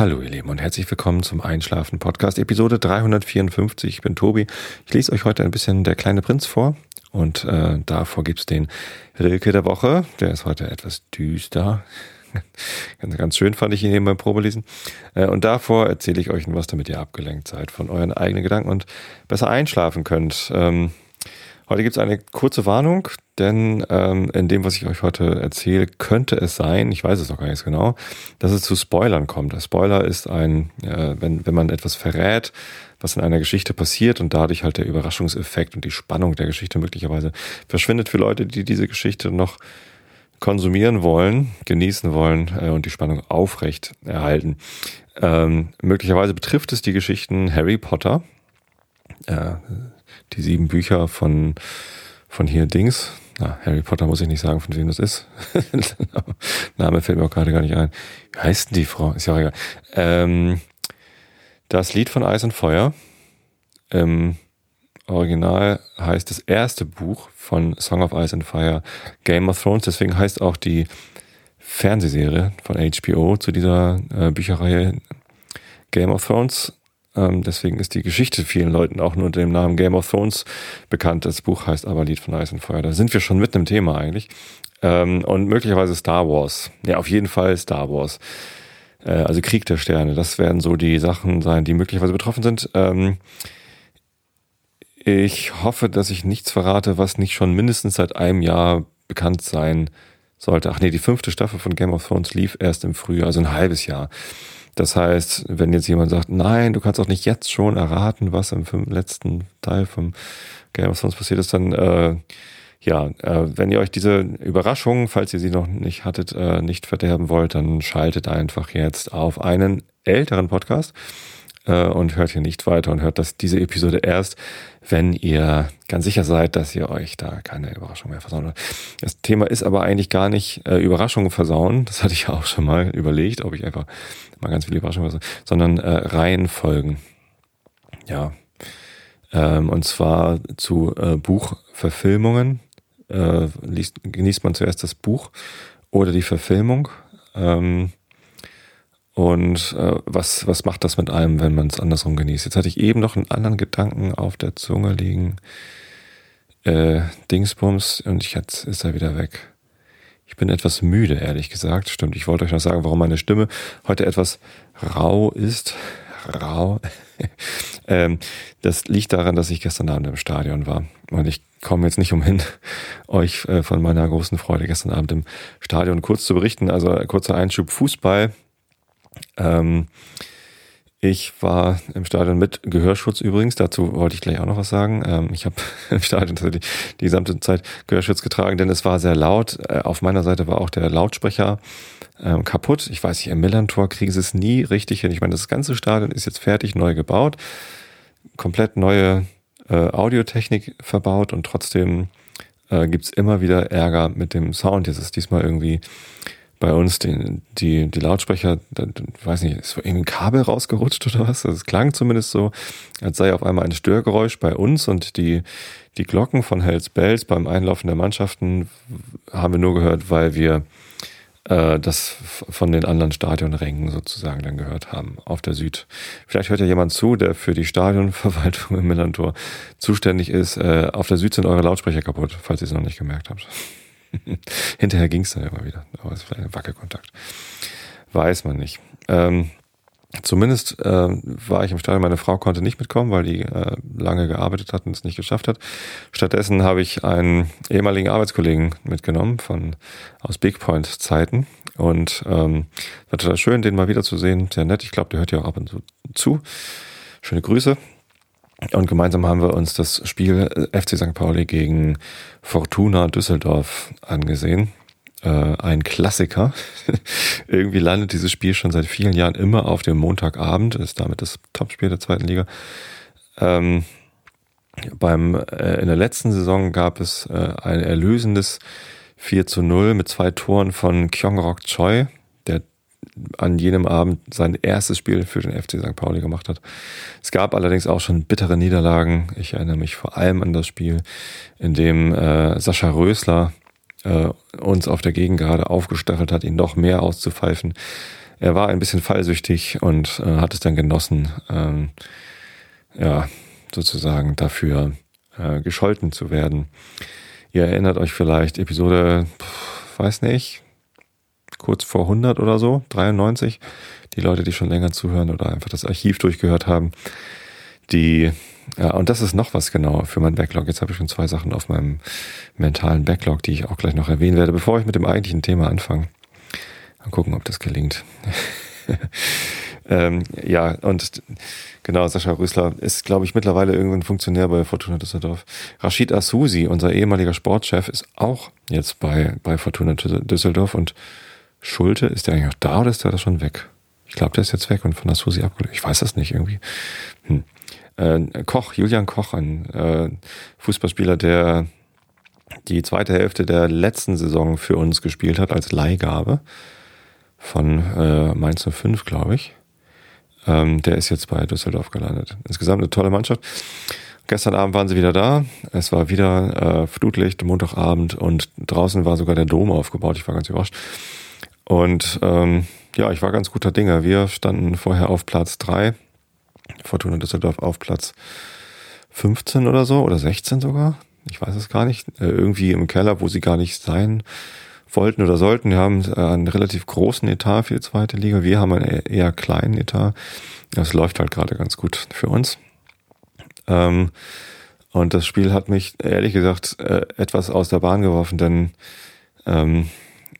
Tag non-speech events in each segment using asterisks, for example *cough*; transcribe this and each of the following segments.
Hallo ihr Lieben und herzlich willkommen zum Einschlafen Podcast Episode 354. Ich bin Tobi. Ich lese euch heute ein bisschen Der kleine Prinz vor und äh, davor gibt's den Rilke der Woche. Der ist heute etwas düster. *laughs* ganz, ganz schön fand ich ihn eben beim Probelesen. Äh, und davor erzähle ich euch was, damit ihr abgelenkt seid von euren eigenen Gedanken und besser einschlafen könnt. Ähm, Heute gibt es eine kurze Warnung, denn ähm, in dem, was ich euch heute erzähle, könnte es sein, ich weiß es noch gar nicht genau, dass es zu Spoilern kommt. Der Spoiler ist ein, äh, wenn, wenn man etwas verrät, was in einer Geschichte passiert und dadurch halt der Überraschungseffekt und die Spannung der Geschichte möglicherweise verschwindet für Leute, die diese Geschichte noch konsumieren wollen, genießen wollen äh, und die Spannung aufrecht erhalten. Ähm, möglicherweise betrifft es die Geschichten Harry Potter. Äh, die sieben Bücher von, von hier Dings. Na, Harry Potter muss ich nicht sagen, von wem das ist. *laughs* Name fällt mir auch gerade gar nicht ein. Wie heißt denn die Frau? Ist ja auch egal. Ähm, das Lied von Eis und Feuer. Im Original heißt das erste Buch von Song of Ice and Fire Game of Thrones. Deswegen heißt auch die Fernsehserie von HBO zu dieser äh, Bücherreihe Game of Thrones. Ähm, deswegen ist die Geschichte vielen Leuten auch nur unter dem Namen Game of Thrones bekannt. Das Buch heißt aber Lied von Eis und Feuer. Da sind wir schon mitten im Thema eigentlich. Ähm, und möglicherweise Star Wars. Ja, auf jeden Fall Star Wars. Äh, also Krieg der Sterne. Das werden so die Sachen sein, die möglicherweise betroffen sind. Ähm, ich hoffe, dass ich nichts verrate, was nicht schon mindestens seit einem Jahr bekannt sein sollte. Ach nee, die fünfte Staffel von Game of Thrones lief erst im Frühjahr, also ein halbes Jahr. Das heißt, wenn jetzt jemand sagt, nein, du kannst auch nicht jetzt schon erraten, was im letzten Teil vom Game of Thrones passiert ist, dann äh, ja, äh, wenn ihr euch diese Überraschung, falls ihr sie noch nicht hattet, äh, nicht verderben wollt, dann schaltet einfach jetzt auf einen älteren Podcast äh, und hört hier nicht weiter und hört das, diese Episode erst, wenn ihr ganz sicher seid, dass ihr euch da keine Überraschung mehr versauen wollt. Das Thema ist aber eigentlich gar nicht äh, Überraschungen versauen, das hatte ich ja auch schon mal überlegt, ob ich einfach mal ganz viele Überraschungen versaue, sondern äh, Reihenfolgen. Ja. Ähm, und zwar zu äh, Buchverfilmungen. Äh, liest, genießt man zuerst das Buch oder die Verfilmung. Ähm, und äh, was, was macht das mit einem, wenn man es andersrum genießt? Jetzt hatte ich eben noch einen anderen Gedanken auf der Zunge liegen. Äh, Dingsbums und ich, jetzt ist er wieder weg. Ich bin etwas müde, ehrlich gesagt. Stimmt, ich wollte euch noch sagen, warum meine Stimme heute etwas rau ist. Rau. *laughs* ähm, das liegt daran, dass ich gestern Abend im Stadion war. Und ich komme jetzt nicht umhin, *laughs* euch äh, von meiner großen Freude gestern Abend im Stadion kurz zu berichten. Also kurzer Einschub Fußball ähm, ich war im Stadion mit Gehörschutz übrigens, dazu wollte ich gleich auch noch was sagen. Ähm, ich habe *laughs* im Stadion tatsächlich die gesamte Zeit Gehörschutz getragen, denn es war sehr laut. Äh, auf meiner Seite war auch der Lautsprecher ähm, kaputt. Ich weiß nicht, im Millantor kriegen sie es nie richtig hin. Ich meine, das ganze Stadion ist jetzt fertig, neu gebaut, komplett neue äh, Audiotechnik verbaut und trotzdem äh, gibt's immer wieder Ärger mit dem Sound. Jetzt ist diesmal irgendwie bei uns die, die, die Lautsprecher, ich weiß nicht, ist irgendwie ein Kabel rausgerutscht oder was? Es klang zumindest so, als sei auf einmal ein Störgeräusch bei uns und die, die Glocken von Hells Bells beim Einlaufen der Mannschaften haben wir nur gehört, weil wir äh, das von den anderen Stadionrängen sozusagen dann gehört haben auf der Süd. Vielleicht hört ja jemand zu, der für die Stadionverwaltung im Millantor zuständig ist. Äh, auf der Süd sind eure Lautsprecher kaputt, falls ihr es noch nicht gemerkt habt. *laughs* Hinterher ging es dann immer wieder. Aber es ist vielleicht ein Wackelkontakt. Weiß man nicht. Ähm, zumindest äh, war ich im Stadion. Meine Frau konnte nicht mitkommen, weil die äh, lange gearbeitet hat und es nicht geschafft hat. Stattdessen habe ich einen ehemaligen Arbeitskollegen mitgenommen von aus Big Point Zeiten. Und ähm, war total schön, den mal wiederzusehen. Sehr nett. Ich glaube, der hört ja auch ab und zu zu. Schöne Grüße. Und gemeinsam haben wir uns das Spiel äh, FC St. Pauli gegen Fortuna Düsseldorf angesehen. Äh, ein Klassiker. *laughs* Irgendwie landet dieses Spiel schon seit vielen Jahren immer auf dem Montagabend, ist damit das Topspiel der zweiten Liga. Ähm, beim, äh, in der letzten Saison gab es äh, ein erlösendes 4 zu 0 mit zwei Toren von Kyongrok Choi, an jenem Abend sein erstes Spiel für den FC St. Pauli gemacht hat. Es gab allerdings auch schon bittere Niederlagen. Ich erinnere mich vor allem an das Spiel, in dem äh, Sascha Rösler äh, uns auf der Gegengarde aufgestachelt hat, ihn noch mehr auszupfeifen. er war ein bisschen fallsüchtig und äh, hat es dann genossen, ähm, ja, sozusagen dafür äh, gescholten zu werden. Ihr erinnert euch vielleicht Episode, pff, weiß nicht, kurz vor 100 oder so, 93. Die Leute, die schon länger zuhören oder einfach das Archiv durchgehört haben, die ja, und das ist noch was genau für mein Backlog. Jetzt habe ich schon zwei Sachen auf meinem mentalen Backlog, die ich auch gleich noch erwähnen werde, bevor ich mit dem eigentlichen Thema anfange. Mal gucken, ob das gelingt. *laughs* ähm, ja, und genau, Sascha Rüßler ist, glaube ich, mittlerweile irgendein Funktionär bei Fortuna Düsseldorf. Rashid Asusi, unser ehemaliger Sportchef, ist auch jetzt bei, bei Fortuna Düsseldorf und Schulte, ist der eigentlich noch da oder ist der da schon weg? Ich glaube, der ist jetzt weg und von Asusi abgelöst. Ich weiß das nicht irgendwie. Hm. Äh, Koch, Julian Koch, ein äh, Fußballspieler, der die zweite Hälfte der letzten Saison für uns gespielt hat als Leihgabe von äh, Mainz 05, glaube ich. Ähm, der ist jetzt bei Düsseldorf gelandet. Insgesamt eine tolle Mannschaft. Gestern Abend waren sie wieder da. Es war wieder äh, Flutlicht, Montagabend und draußen war sogar der Dom aufgebaut. Ich war ganz überrascht. Und ähm, ja, ich war ganz guter Dinge. Wir standen vorher auf Platz drei, Fortuna Düsseldorf auf Platz 15 oder so oder 16 sogar. Ich weiß es gar nicht. Äh, irgendwie im Keller, wo sie gar nicht sein wollten oder sollten. Wir haben äh, einen relativ großen Etat für die zweite Liga. Wir haben einen eher kleinen Etat. Das läuft halt gerade ganz gut für uns. Ähm, und das Spiel hat mich ehrlich gesagt äh, etwas aus der Bahn geworfen, denn ähm,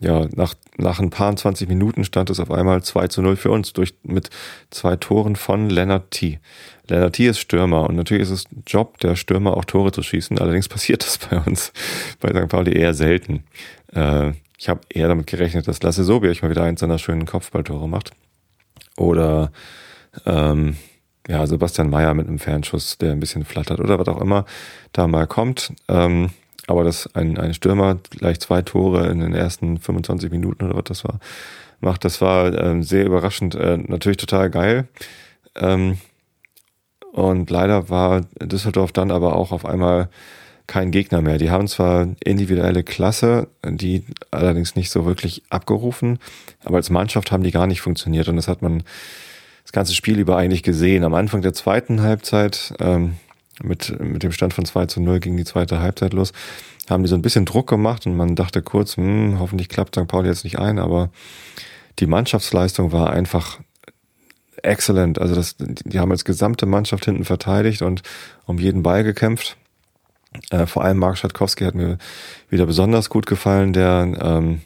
ja, nach, nach ein paar 20 Minuten stand es auf einmal 2 zu 0 für uns durch, mit zwei Toren von Leonard T. Leonard T ist Stürmer und natürlich ist es Job der Stürmer auch Tore zu schießen. Allerdings *laughs* passiert das bei uns bei St. Pauli eher selten. Äh, ich habe eher damit gerechnet, dass Lasse Sobiech mal wieder eins seiner schönen Kopfballtore macht. Oder ähm, ja, Sebastian Mayer mit einem Fernschuss, der ein bisschen flattert oder was auch immer da mal kommt. Ähm, aber dass ein, ein Stürmer gleich zwei Tore in den ersten 25 Minuten oder was das war, macht, das war ähm, sehr überraschend. Äh, natürlich total geil. Ähm, und leider war Düsseldorf dann aber auch auf einmal kein Gegner mehr. Die haben zwar individuelle Klasse, die allerdings nicht so wirklich abgerufen, aber als Mannschaft haben die gar nicht funktioniert und das hat man das ganze Spiel über eigentlich gesehen. Am Anfang der zweiten Halbzeit ähm, mit, mit dem Stand von 2 zu 0 ging die zweite Halbzeit los, haben die so ein bisschen Druck gemacht und man dachte kurz, hm, hoffentlich klappt St. Pauli jetzt nicht ein, aber die Mannschaftsleistung war einfach excellent. Also das, die haben als gesamte Mannschaft hinten verteidigt und um jeden Ball gekämpft. Äh, vor allem Mark Schatkowski hat mir wieder besonders gut gefallen, der ähm,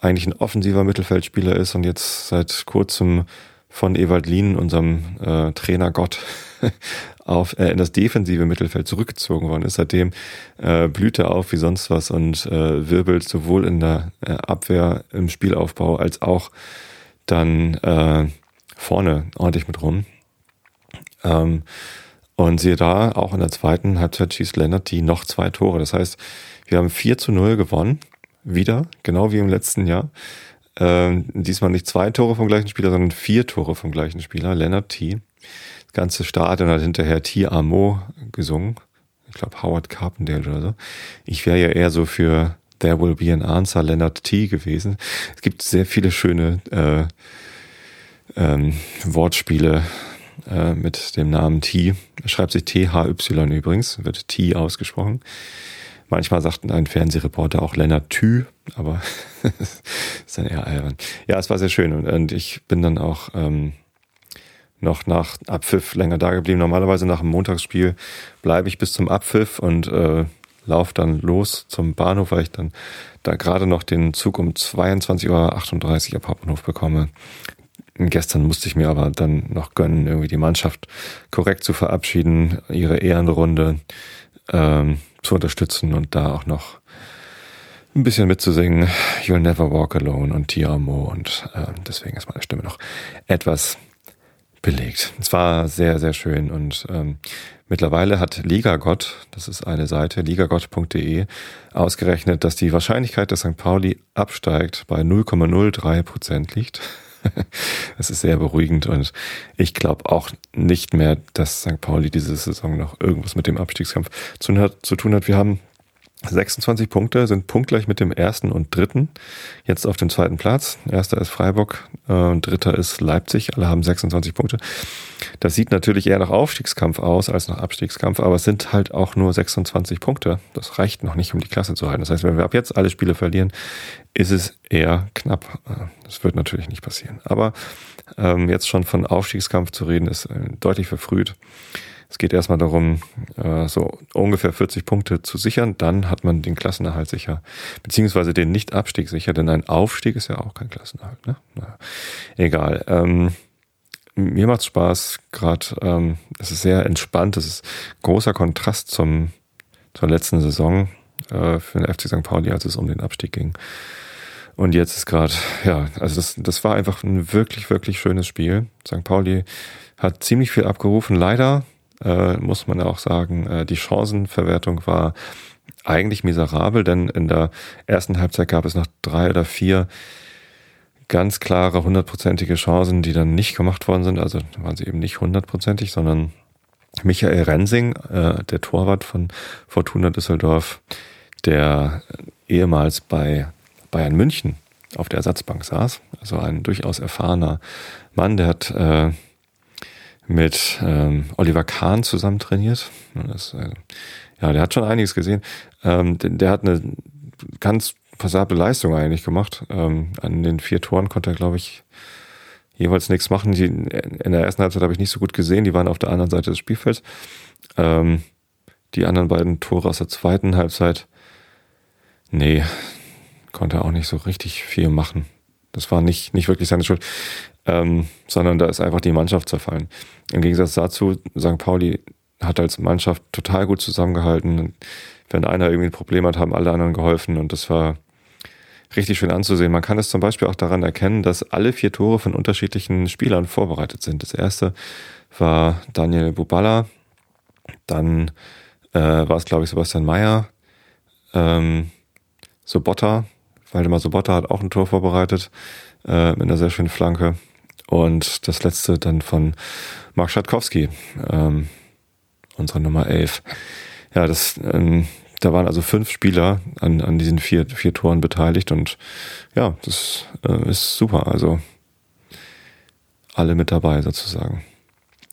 eigentlich ein offensiver Mittelfeldspieler ist und jetzt seit kurzem von Ewald Lien, unserem äh, Trainergott, *laughs* auf, äh, in das defensive Mittelfeld zurückgezogen worden ist. Seitdem äh, blüht er auf wie sonst was und äh, wirbelt sowohl in der äh, Abwehr im Spielaufbau als auch dann äh, vorne ordentlich mit rum. Ähm, und siehe da, auch in der zweiten Halbzeit schießt Lennart die noch zwei Tore. Das heißt, wir haben 4 zu 0 gewonnen. Wieder, genau wie im letzten Jahr. Ähm, diesmal nicht zwei Tore vom gleichen Spieler, sondern vier Tore vom gleichen Spieler, Lennart T ganze Stadion hat hinterher T. Amo gesungen. Ich glaube Howard Carpendale oder so. Ich wäre ja eher so für There Will Be an Answer Leonard T. gewesen. Es gibt sehr viele schöne äh, ähm, Wortspiele äh, mit dem Namen T. Schreibt sich T-H-Y übrigens, wird T ausgesprochen. Manchmal sagt ein Fernsehreporter auch Lennart Thü, aber *laughs* ist dann eher albern. Ja, es war sehr schön und, und ich bin dann auch ähm, noch nach Abpfiff länger da geblieben. Normalerweise nach dem Montagsspiel bleibe ich bis zum Abpfiff und äh, laufe dann los zum Bahnhof, weil ich dann da gerade noch den Zug um 22.38 Uhr ab Hauptbahnhof bekomme. Gestern musste ich mir aber dann noch gönnen, irgendwie die Mannschaft korrekt zu verabschieden, ihre Ehrenrunde ähm, zu unterstützen und da auch noch ein bisschen mitzusingen. You'll Never Walk Alone und Tiamo und äh, deswegen ist meine Stimme noch etwas belegt. Es war sehr, sehr schön und ähm, mittlerweile hat Ligagott, das ist eine Seite, ligagott.de, ausgerechnet, dass die Wahrscheinlichkeit, dass St. Pauli absteigt, bei 0,03 Prozent liegt. *laughs* das ist sehr beruhigend und ich glaube auch nicht mehr, dass St. Pauli diese Saison noch irgendwas mit dem Abstiegskampf zu, zu tun hat. Wir haben 26 Punkte sind punktgleich mit dem ersten und dritten. Jetzt auf dem zweiten Platz. Erster ist Freiburg, äh, dritter ist Leipzig. Alle haben 26 Punkte. Das sieht natürlich eher nach Aufstiegskampf aus als nach Abstiegskampf, aber es sind halt auch nur 26 Punkte. Das reicht noch nicht, um die Klasse zu halten. Das heißt, wenn wir ab jetzt alle Spiele verlieren, ist es eher knapp. Äh, das wird natürlich nicht passieren. Aber ähm, jetzt schon von Aufstiegskampf zu reden, ist äh, deutlich verfrüht. Es geht erstmal darum, äh, so ungefähr 40 Punkte zu sichern. Dann hat man den Klassenerhalt sicher, beziehungsweise den Nicht-Abstieg sicher, denn ein Aufstieg ist ja auch kein Klassenerhalt. Ne? Na, egal. Ähm, mir macht's Spaß, gerade ähm, es ist sehr entspannt, es ist großer Kontrast zum, zur letzten Saison äh, für den FC St. Pauli, als es um den Abstieg ging. Und jetzt ist gerade, ja, also das, das war einfach ein wirklich, wirklich schönes Spiel. St. Pauli hat ziemlich viel abgerufen. Leider äh, muss man auch sagen, äh, die Chancenverwertung war eigentlich miserabel, denn in der ersten Halbzeit gab es noch drei oder vier ganz klare hundertprozentige Chancen, die dann nicht gemacht worden sind. Also waren sie eben nicht hundertprozentig, sondern Michael Rensing, äh, der Torwart von Fortuna Düsseldorf, der ehemals bei Bayern München auf der Ersatzbank saß, also ein durchaus erfahrener Mann, der hat äh, mit ähm, Oliver Kahn zusammen trainiert. Das, äh, ja, der hat schon einiges gesehen. Ähm, der, der, hat eine ganz passable Leistung eigentlich gemacht. Ähm, an den vier Toren konnte er, glaube ich, jeweils nichts machen. Die, in der ersten Halbzeit habe ich nicht so gut gesehen. Die waren auf der anderen Seite des Spielfelds. Ähm, die anderen beiden Tore aus der zweiten Halbzeit, nee, konnte er auch nicht so richtig viel machen. Das war nicht, nicht wirklich seine Schuld ähm, sondern da ist einfach die Mannschaft zerfallen. Im Gegensatz dazu, St. Pauli hat als Mannschaft total gut zusammengehalten. Wenn einer irgendwie ein Problem hat, haben alle anderen geholfen und das war richtig schön anzusehen. Man kann es zum Beispiel auch daran erkennen, dass alle vier Tore von unterschiedlichen Spielern vorbereitet sind. Das erste war Daniel Bubala, dann äh, war es, glaube ich, Sebastian Mayer, ähm, Sobotta, Waldemar Sobotta hat auch ein Tor vorbereitet äh, mit einer sehr schönen Flanke. Und das letzte dann von Mark Schatkowski, ähm, unsere Nummer 11. Ja, das, ähm, da waren also fünf Spieler an, an diesen vier, vier Toren beteiligt und ja, das äh, ist super. Also alle mit dabei sozusagen.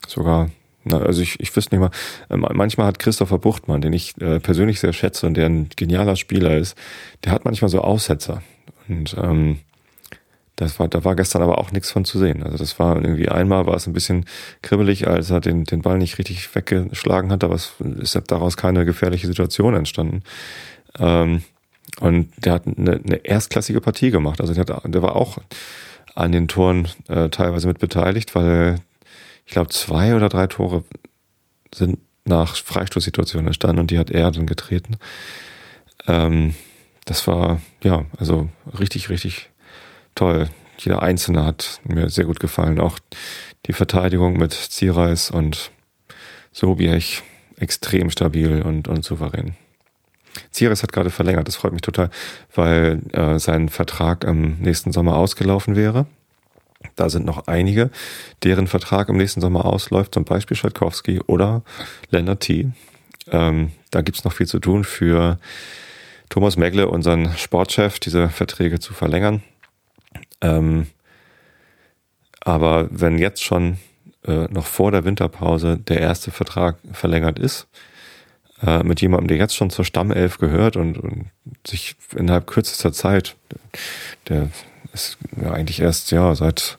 Sogar, na, also ich, ich wüsste nicht mal, äh, manchmal hat Christopher Buchtmann, den ich äh, persönlich sehr schätze und der ein genialer Spieler ist, der hat manchmal so Aussetzer. Und ähm, das war, da war gestern aber auch nichts von zu sehen. Also das war irgendwie einmal war es ein bisschen kribbelig, als er den, den Ball nicht richtig weggeschlagen hat, aber es ist daraus keine gefährliche Situation entstanden. Ähm, und der hat eine, eine erstklassige Partie gemacht. Also der, hat, der war auch an den Toren äh, teilweise mit beteiligt, weil ich glaube zwei oder drei Tore sind nach Freistoßsituationen entstanden und die hat er dann getreten. Ähm, das war ja also richtig richtig toll. Jeder Einzelne hat mir sehr gut gefallen. Auch die Verteidigung mit Zierreis und Sobiech extrem stabil und, und souverän. Zierreis hat gerade verlängert, das freut mich total, weil äh, sein Vertrag im nächsten Sommer ausgelaufen wäre. Da sind noch einige, deren Vertrag im nächsten Sommer ausläuft, zum Beispiel Schalkowski oder Lennart T. Ähm, da gibt's noch viel zu tun für Thomas Megle, unseren Sportchef, diese Verträge zu verlängern. Ähm, aber wenn jetzt schon äh, noch vor der Winterpause der erste Vertrag verlängert ist, äh, mit jemandem, der jetzt schon zur Stammelf gehört und, und sich innerhalb kürzester Zeit, der ist ja eigentlich erst ja seit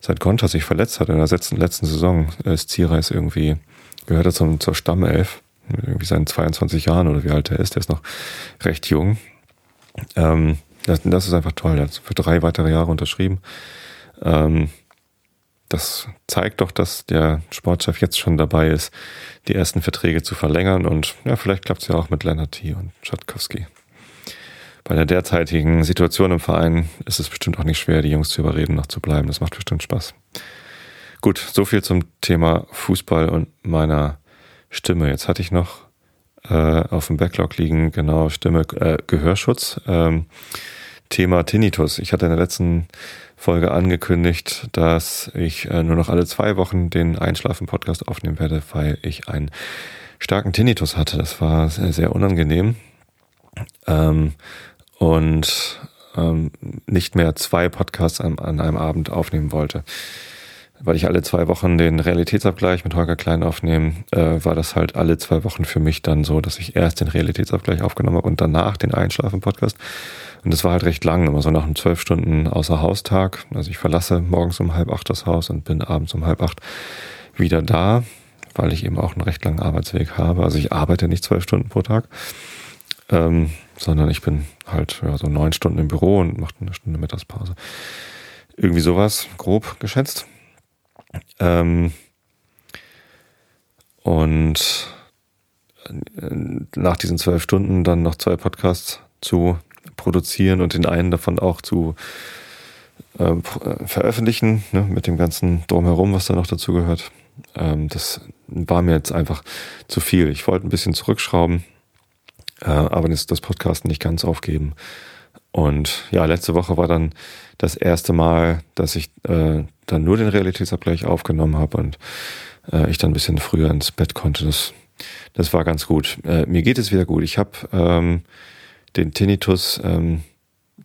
seit Konter sich verletzt hat in der letzten, letzten Saison, ist Zierreis irgendwie, gehört er zum, zur Stammelf, irgendwie seinen 22 Jahren oder wie alt er ist, der ist noch recht jung. Ähm, das, das ist einfach toll. Er hat für drei weitere Jahre unterschrieben. Ähm, das zeigt doch, dass der Sportchef jetzt schon dabei ist, die ersten Verträge zu verlängern und ja, vielleicht klappt es ja auch mit Lennart T. und Schatkowski. Bei der derzeitigen Situation im Verein ist es bestimmt auch nicht schwer, die Jungs zu überreden, noch zu bleiben. Das macht bestimmt Spaß. Gut, so viel zum Thema Fußball und meiner Stimme. Jetzt hatte ich noch äh, auf dem Backlog liegen, genau, Stimme, äh, Gehörschutz. Ähm, Thema Tinnitus. Ich hatte in der letzten Folge angekündigt, dass ich äh, nur noch alle zwei Wochen den Einschlafen-Podcast aufnehmen werde, weil ich einen starken Tinnitus hatte. Das war sehr, sehr unangenehm. ähm, und ähm, nicht mehr zwei Podcasts an, an einem Abend aufnehmen wollte. Weil ich alle zwei Wochen den Realitätsabgleich mit Holger Klein aufnehme, äh, war das halt alle zwei Wochen für mich dann so, dass ich erst den Realitätsabgleich aufgenommen habe und danach den Einschlafen-Podcast. Und das war halt recht lang, immer so nach einem zwölf Stunden außer Haustag. Also ich verlasse morgens um halb acht das Haus und bin abends um halb acht wieder da, weil ich eben auch einen recht langen Arbeitsweg habe. Also ich arbeite nicht zwölf Stunden pro Tag. Ähm, sondern ich bin halt ja, so neun Stunden im Büro und mache eine Stunde Mittagspause. Irgendwie sowas, grob geschätzt. Ähm, und äh, nach diesen zwölf Stunden dann noch zwei Podcasts zu produzieren und den einen davon auch zu äh, äh veröffentlichen, ne, mit dem ganzen Drumherum, was da noch dazu gehört. Ähm, das war mir jetzt einfach zu viel. Ich wollte ein bisschen zurückschrauben äh, aber das, das Podcasten nicht ganz aufgeben. Und ja, letzte Woche war dann das erste Mal, dass ich äh, dann nur den Realitätsabgleich aufgenommen habe und äh, ich dann ein bisschen früher ins Bett konnte. Das, das war ganz gut. Äh, mir geht es wieder gut. Ich habe ähm, den Tinnitus ähm,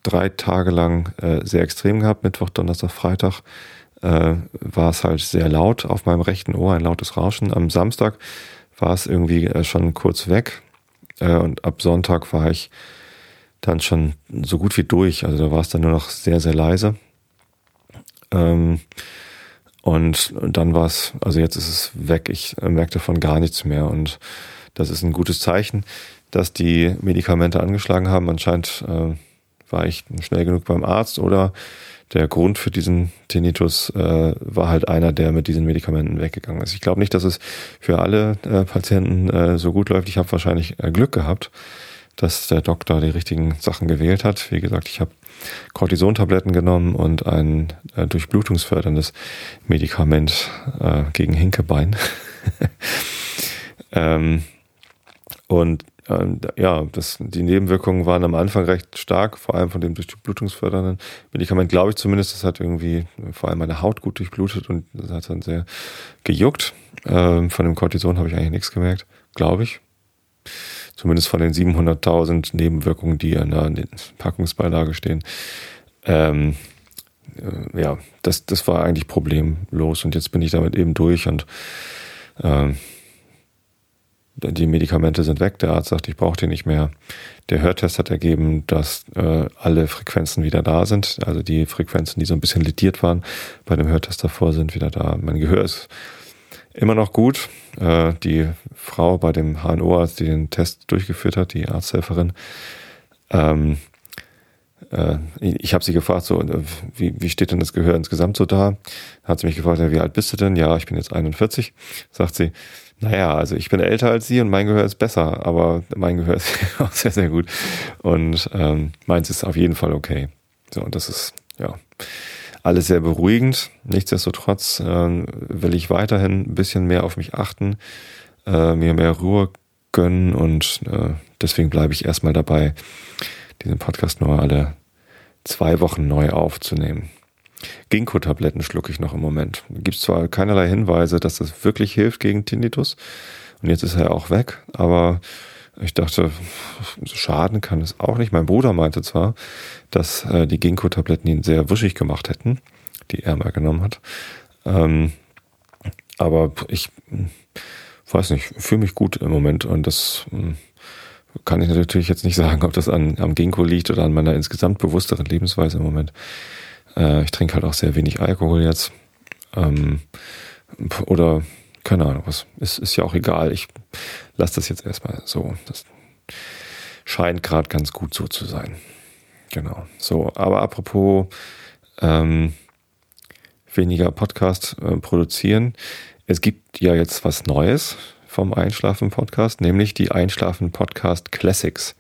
drei Tage lang äh, sehr extrem gehabt, Mittwoch, Donnerstag, Freitag. Äh, war es halt sehr laut auf meinem rechten Ohr, ein lautes Rauschen. Am Samstag war es irgendwie äh, schon kurz weg. Äh, und ab Sonntag war ich dann schon so gut wie durch. Also da war es dann nur noch sehr, sehr leise. Ähm, und dann war es, also jetzt ist es weg. Ich äh, merke davon gar nichts mehr. Und das ist ein gutes Zeichen, dass die Medikamente angeschlagen haben. Anscheinend äh, war ich schnell genug beim Arzt oder der Grund für diesen Tinnitus äh, war halt einer, der mit diesen Medikamenten weggegangen ist. Ich glaube nicht, dass es für alle äh, Patienten äh, so gut läuft. Ich habe wahrscheinlich äh, Glück gehabt, dass der Doktor die richtigen Sachen gewählt hat. Wie gesagt, ich habe Cortisontabletten genommen und ein äh, durchblutungsförderndes Medikament äh, gegen Hinkebein. *laughs* ähm, und ähm, ja, das, die Nebenwirkungen waren am Anfang recht stark, vor allem von dem durchblutungsfördernden Medikament, glaube ich zumindest. Das hat irgendwie vor allem meine Haut gut durchblutet und das hat dann sehr gejuckt. Ähm, von dem Cortison habe ich eigentlich nichts gemerkt, glaube ich. Zumindest von den 700.000 Nebenwirkungen, die an der Packungsbeilage stehen. Ähm, äh, ja, das, das war eigentlich problemlos und jetzt bin ich damit eben durch und ähm, die Medikamente sind weg, der Arzt sagt, ich brauche die nicht mehr. Der Hörtest hat ergeben, dass äh, alle Frequenzen wieder da sind. Also die Frequenzen, die so ein bisschen lediert waren, bei dem Hörtest davor sind wieder da. Mein Gehör ist immer noch gut. Äh, die Frau bei dem HNO-Arzt, die den Test durchgeführt hat, die Arzthelferin, ähm, äh, ich habe sie gefragt, so, äh, wie, wie steht denn das Gehör insgesamt so da? Hat sie mich gefragt, ja, wie alt bist du denn? Ja, ich bin jetzt 41. Sagt sie, naja, also ich bin älter als sie und mein Gehör ist besser, aber mein Gehör ist *laughs* auch sehr, sehr gut. Und ähm, meins ist auf jeden Fall okay. So, und das ist, ja, alles sehr beruhigend. Nichtsdestotrotz äh, will ich weiterhin ein bisschen mehr auf mich achten, äh, mir mehr Ruhe gönnen und äh, deswegen bleibe ich erstmal dabei, diesen Podcast nur alle zwei Wochen neu aufzunehmen. Ginkgo-Tabletten schlucke ich noch im Moment. Gibt zwar keinerlei Hinweise, dass das wirklich hilft gegen Tinnitus. Und jetzt ist er auch weg, aber ich dachte, schaden kann es auch nicht. Mein Bruder meinte zwar, dass äh, die Ginkgo-Tabletten ihn sehr wuschig gemacht hätten, die er mal genommen hat. Ähm, aber ich hm, weiß nicht, fühle mich gut im Moment und das hm, kann ich natürlich jetzt nicht sagen, ob das an, am Ginkgo liegt oder an meiner insgesamt bewussteren Lebensweise im Moment. Äh, ich trinke halt auch sehr wenig Alkohol jetzt. Ähm, oder keine Ahnung, was. Ist, ist ja auch egal. Ich lasse das jetzt erstmal so. Das scheint gerade ganz gut so zu sein. Genau. So, aber apropos ähm, weniger Podcast äh, produzieren. Es gibt ja jetzt was Neues vom Einschlafen Podcast, nämlich die Einschlafen Podcast Classics.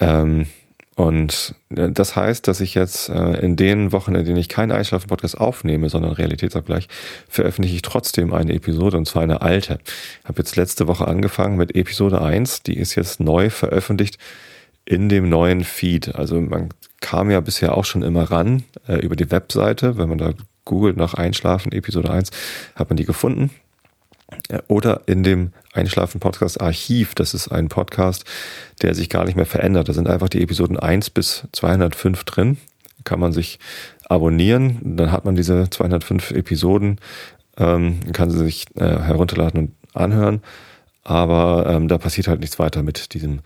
Ähm, und äh, das heißt, dass ich jetzt äh, in den Wochen, in denen ich keinen Einschlafen-Podcast aufnehme, sondern Realitätsabgleich, veröffentliche ich trotzdem eine Episode, und zwar eine alte. Ich habe jetzt letzte Woche angefangen mit Episode 1, die ist jetzt neu veröffentlicht in dem neuen Feed. Also man kam ja bisher auch schon immer ran äh, über die Webseite, wenn man da googelt nach Einschlafen, Episode 1, hat man die gefunden. Oder in dem Einschlafen-Podcast Archiv. Das ist ein Podcast, der sich gar nicht mehr verändert. Da sind einfach die Episoden 1 bis 205 drin. Kann man sich abonnieren. Dann hat man diese 205 Episoden, ähm, kann sie sich äh, herunterladen und anhören. Aber ähm, da passiert halt nichts weiter mit diesem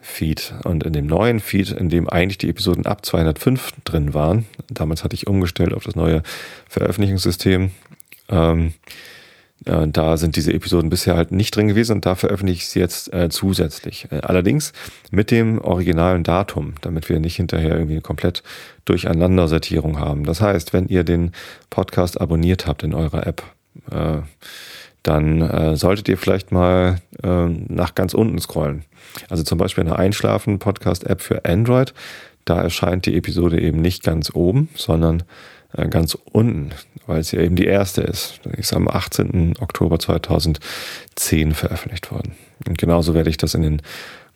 Feed. Und in dem neuen Feed, in dem eigentlich die Episoden ab 205 drin waren, damals hatte ich umgestellt auf das neue Veröffentlichungssystem, ähm, äh, da sind diese Episoden bisher halt nicht drin gewesen und da veröffentliche ich sie jetzt äh, zusätzlich. Äh, allerdings mit dem originalen Datum, damit wir nicht hinterher irgendwie eine komplett Durcheinandersortierung haben. Das heißt, wenn ihr den Podcast abonniert habt in eurer App, äh, dann äh, solltet ihr vielleicht mal äh, nach ganz unten scrollen. Also zum Beispiel eine Einschlafen-Podcast-App für Android. Da erscheint die Episode eben nicht ganz oben, sondern ganz unten, weil es ja eben die erste ist. Die ist am 18. Oktober 2010 veröffentlicht worden. Und genauso werde ich das in den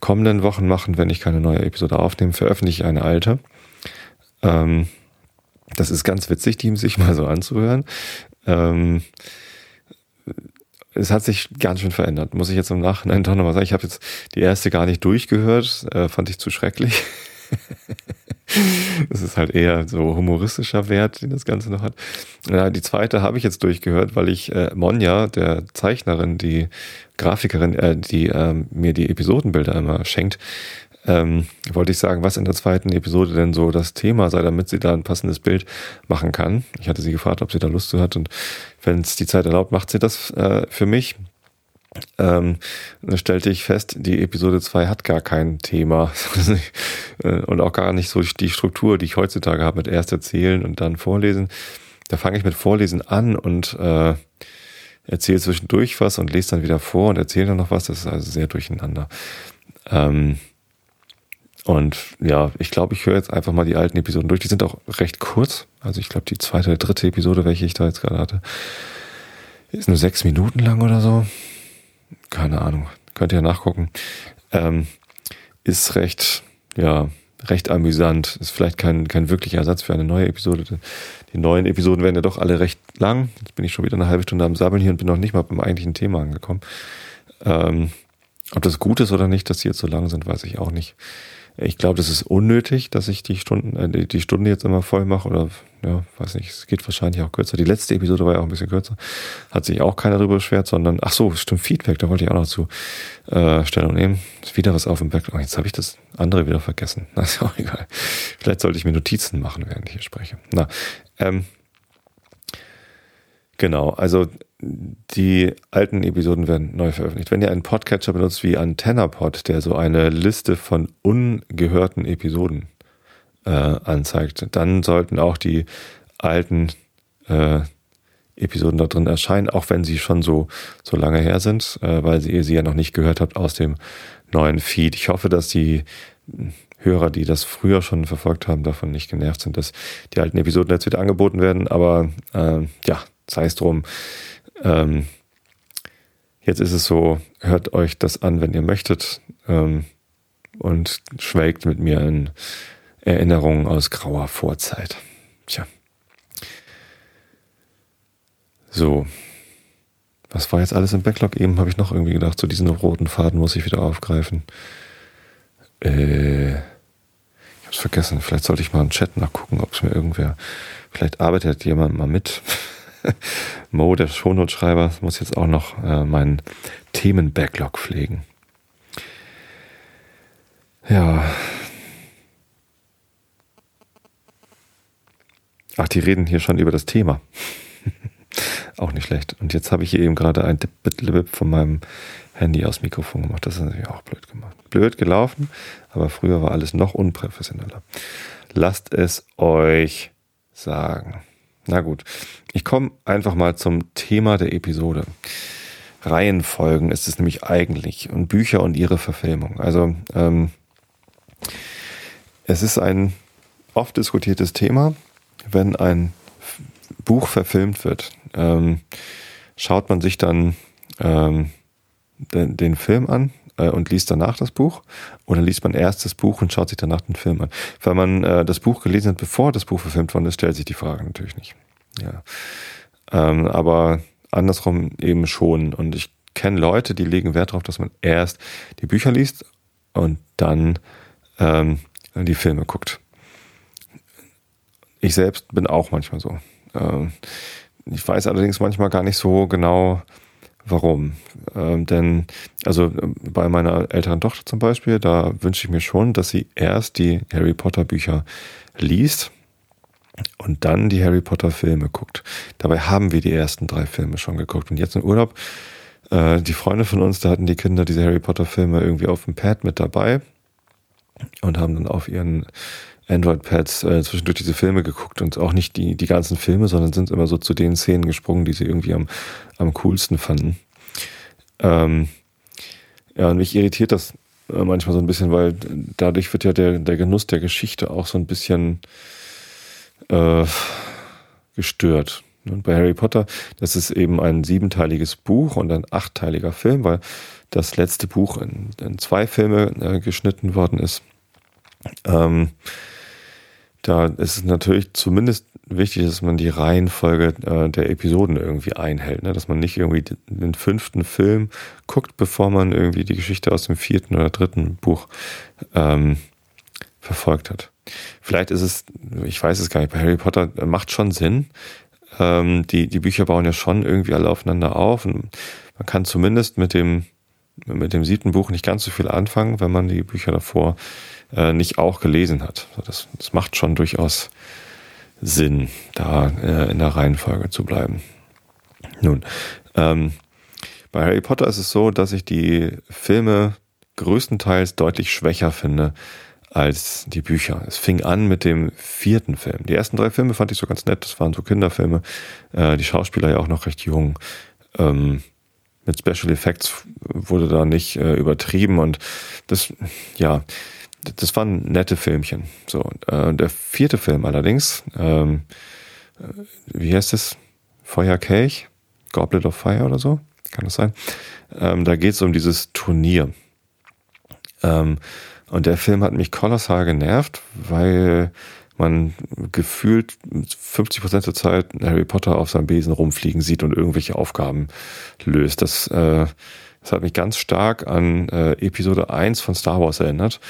kommenden Wochen machen, wenn ich keine neue Episode aufnehme, veröffentliche ich eine alte. Ähm, das ist ganz witzig, die sich mal so anzuhören. Ähm, es hat sich ganz schön verändert, muss ich jetzt im Nachhinein doch nochmal sagen. Ich habe jetzt die erste gar nicht durchgehört, äh, fand ich zu schrecklich. *laughs* *laughs* Es ist halt eher so humoristischer Wert, den das Ganze noch hat. Ja, die zweite habe ich jetzt durchgehört, weil ich äh, Monja, der Zeichnerin, die Grafikerin, äh, die ähm, mir die Episodenbilder immer schenkt, ähm, wollte ich sagen, was in der zweiten Episode denn so das Thema sei, damit sie da ein passendes Bild machen kann. Ich hatte sie gefragt, ob sie da Lust zu hat und wenn es die Zeit erlaubt, macht sie das äh, für mich. Ähm, dann stellte ich fest, die Episode 2 hat gar kein Thema *laughs* äh, und auch gar nicht so die Struktur, die ich heutzutage habe mit erst erzählen und dann vorlesen. Da fange ich mit Vorlesen an und äh, erzähle zwischendurch was und lese dann wieder vor und erzähle dann noch was. Das ist also sehr durcheinander. Ähm, und ja, ich glaube, ich höre jetzt einfach mal die alten Episoden durch. Die sind auch recht kurz. Also ich glaube, die zweite oder dritte Episode, welche ich da jetzt gerade hatte, ist nur sechs Minuten lang oder so keine Ahnung, könnt ihr nachgucken. Ähm, ist recht, ja, recht amüsant. Ist vielleicht kein, kein wirklicher Ersatz für eine neue Episode. Die neuen Episoden werden ja doch alle recht lang. Jetzt bin ich schon wieder eine halbe Stunde am Sammeln hier und bin noch nicht mal beim eigentlichen Thema angekommen. Ähm, ob das gut ist oder nicht, dass die jetzt so lang sind, weiß ich auch nicht. Ich glaube, das ist unnötig, dass ich die Stunden, äh, die Stunde jetzt immer voll mache oder ja, weiß nicht, es geht wahrscheinlich auch kürzer. Die letzte Episode war ja auch ein bisschen kürzer. Hat sich auch keiner darüber beschwert, sondern, ach so, stimmt, Feedback, da wollte ich auch noch zu äh, Stellung nehmen. Ist wieder was auf dem Backlog. Oh, jetzt habe ich das andere wieder vergessen. *laughs* Na, ist auch egal. Vielleicht sollte ich mir Notizen machen, während ich hier spreche. Na, ähm, genau, also die alten Episoden werden neu veröffentlicht. Wenn ihr einen Podcatcher benutzt wie AntennaPod, der so eine Liste von ungehörten Episoden äh, anzeigt, dann sollten auch die alten äh, Episoden da drin erscheinen, auch wenn sie schon so, so lange her sind, äh, weil ihr sie ja noch nicht gehört habt aus dem neuen Feed. Ich hoffe, dass die Hörer, die das früher schon verfolgt haben, davon nicht genervt sind, dass die alten Episoden jetzt wieder angeboten werden. Aber äh, ja, sei es drum. Ähm, jetzt ist es so, hört euch das an, wenn ihr möchtet ähm, und schwelgt mit mir in Erinnerungen aus grauer Vorzeit. Tja. So. Was war jetzt alles im Backlog? Eben habe ich noch irgendwie gedacht, so diesen roten Faden muss ich wieder aufgreifen. Äh, ich habe es vergessen. Vielleicht sollte ich mal im Chat nachgucken, ob es mir irgendwer. Vielleicht arbeitet jemand mal mit. *laughs* Mo, der Shownote-Schreiber, muss jetzt auch noch äh, meinen Themen-Backlog pflegen. Ja. Ach, die reden hier schon über das Thema. *laughs* auch nicht schlecht. Und jetzt habe ich hier eben gerade ein Dip von meinem Handy aus Mikrofon gemacht. Das ist natürlich auch blöd gemacht. Blöd gelaufen, aber früher war alles noch unprofessioneller. Lasst es euch sagen. Na gut, ich komme einfach mal zum Thema der Episode. Reihenfolgen ist es nämlich eigentlich und Bücher und ihre Verfilmung. Also ähm, es ist ein oft diskutiertes Thema, wenn ein Buch verfilmt wird. Ähm, schaut man sich dann ähm, den, den Film an äh, und liest danach das Buch oder liest man erst das Buch und schaut sich danach den Film an. Wenn man äh, das Buch gelesen hat, bevor das Buch verfilmt worden ist, stellt sich die Frage natürlich nicht. Ja. Ähm, aber andersrum eben schon. Und ich kenne Leute, die legen Wert darauf, dass man erst die Bücher liest und dann ähm, die Filme guckt. Ich selbst bin auch manchmal so. Ähm, ich weiß allerdings manchmal gar nicht so genau, warum. Ähm, denn, also bei meiner älteren Tochter zum Beispiel, da wünsche ich mir schon, dass sie erst die Harry Potter Bücher liest und dann die Harry Potter Filme guckt. Dabei haben wir die ersten drei Filme schon geguckt. Und jetzt im Urlaub, äh, die Freunde von uns, da hatten die Kinder diese Harry Potter Filme irgendwie auf dem Pad mit dabei und haben dann auf ihren Android-Pads äh, zwischendurch diese Filme geguckt und auch nicht die, die ganzen Filme, sondern sind immer so zu den Szenen gesprungen, die sie irgendwie am, am coolsten fanden. Ähm, ja, und mich irritiert das äh, manchmal so ein bisschen, weil dadurch wird ja der, der Genuss der Geschichte auch so ein bisschen äh, gestört. Und bei Harry Potter, das ist eben ein siebenteiliges Buch und ein achtteiliger Film, weil das letzte Buch in, in zwei Filme äh, geschnitten worden ist. Ähm, da ist es natürlich zumindest wichtig, dass man die Reihenfolge äh, der Episoden irgendwie einhält, ne? dass man nicht irgendwie den fünften Film guckt, bevor man irgendwie die Geschichte aus dem vierten oder dritten Buch ähm, verfolgt hat. Vielleicht ist es, ich weiß es gar nicht, bei Harry Potter macht schon Sinn. Ähm, die, die Bücher bauen ja schon irgendwie alle aufeinander auf und man kann zumindest mit dem, mit dem siebten Buch nicht ganz so viel anfangen, wenn man die Bücher davor äh, nicht auch gelesen hat. Das, das macht schon durchaus Sinn, da äh, in der Reihenfolge zu bleiben. Nun, ähm, bei Harry Potter ist es so, dass ich die Filme größtenteils deutlich schwächer finde als die Bücher. Es fing an mit dem vierten Film. Die ersten drei Filme fand ich so ganz nett. Das waren so Kinderfilme. Äh, die Schauspieler ja auch noch recht jung. Ähm, mit Special Effects wurde da nicht äh, übertrieben und das, ja, das waren nette Filmchen. So, äh, der vierte Film allerdings, ähm, äh, wie heißt es? Feuerkelch? Goblet of Fire oder so? Kann das sein? Ähm, da geht es um dieses Turnier. Ähm, und der Film hat mich kolossal genervt, weil man gefühlt 50 Prozent der Zeit Harry Potter auf seinem Besen rumfliegen sieht und irgendwelche Aufgaben löst. Das, äh, das hat mich ganz stark an äh, Episode 1 von Star Wars erinnert,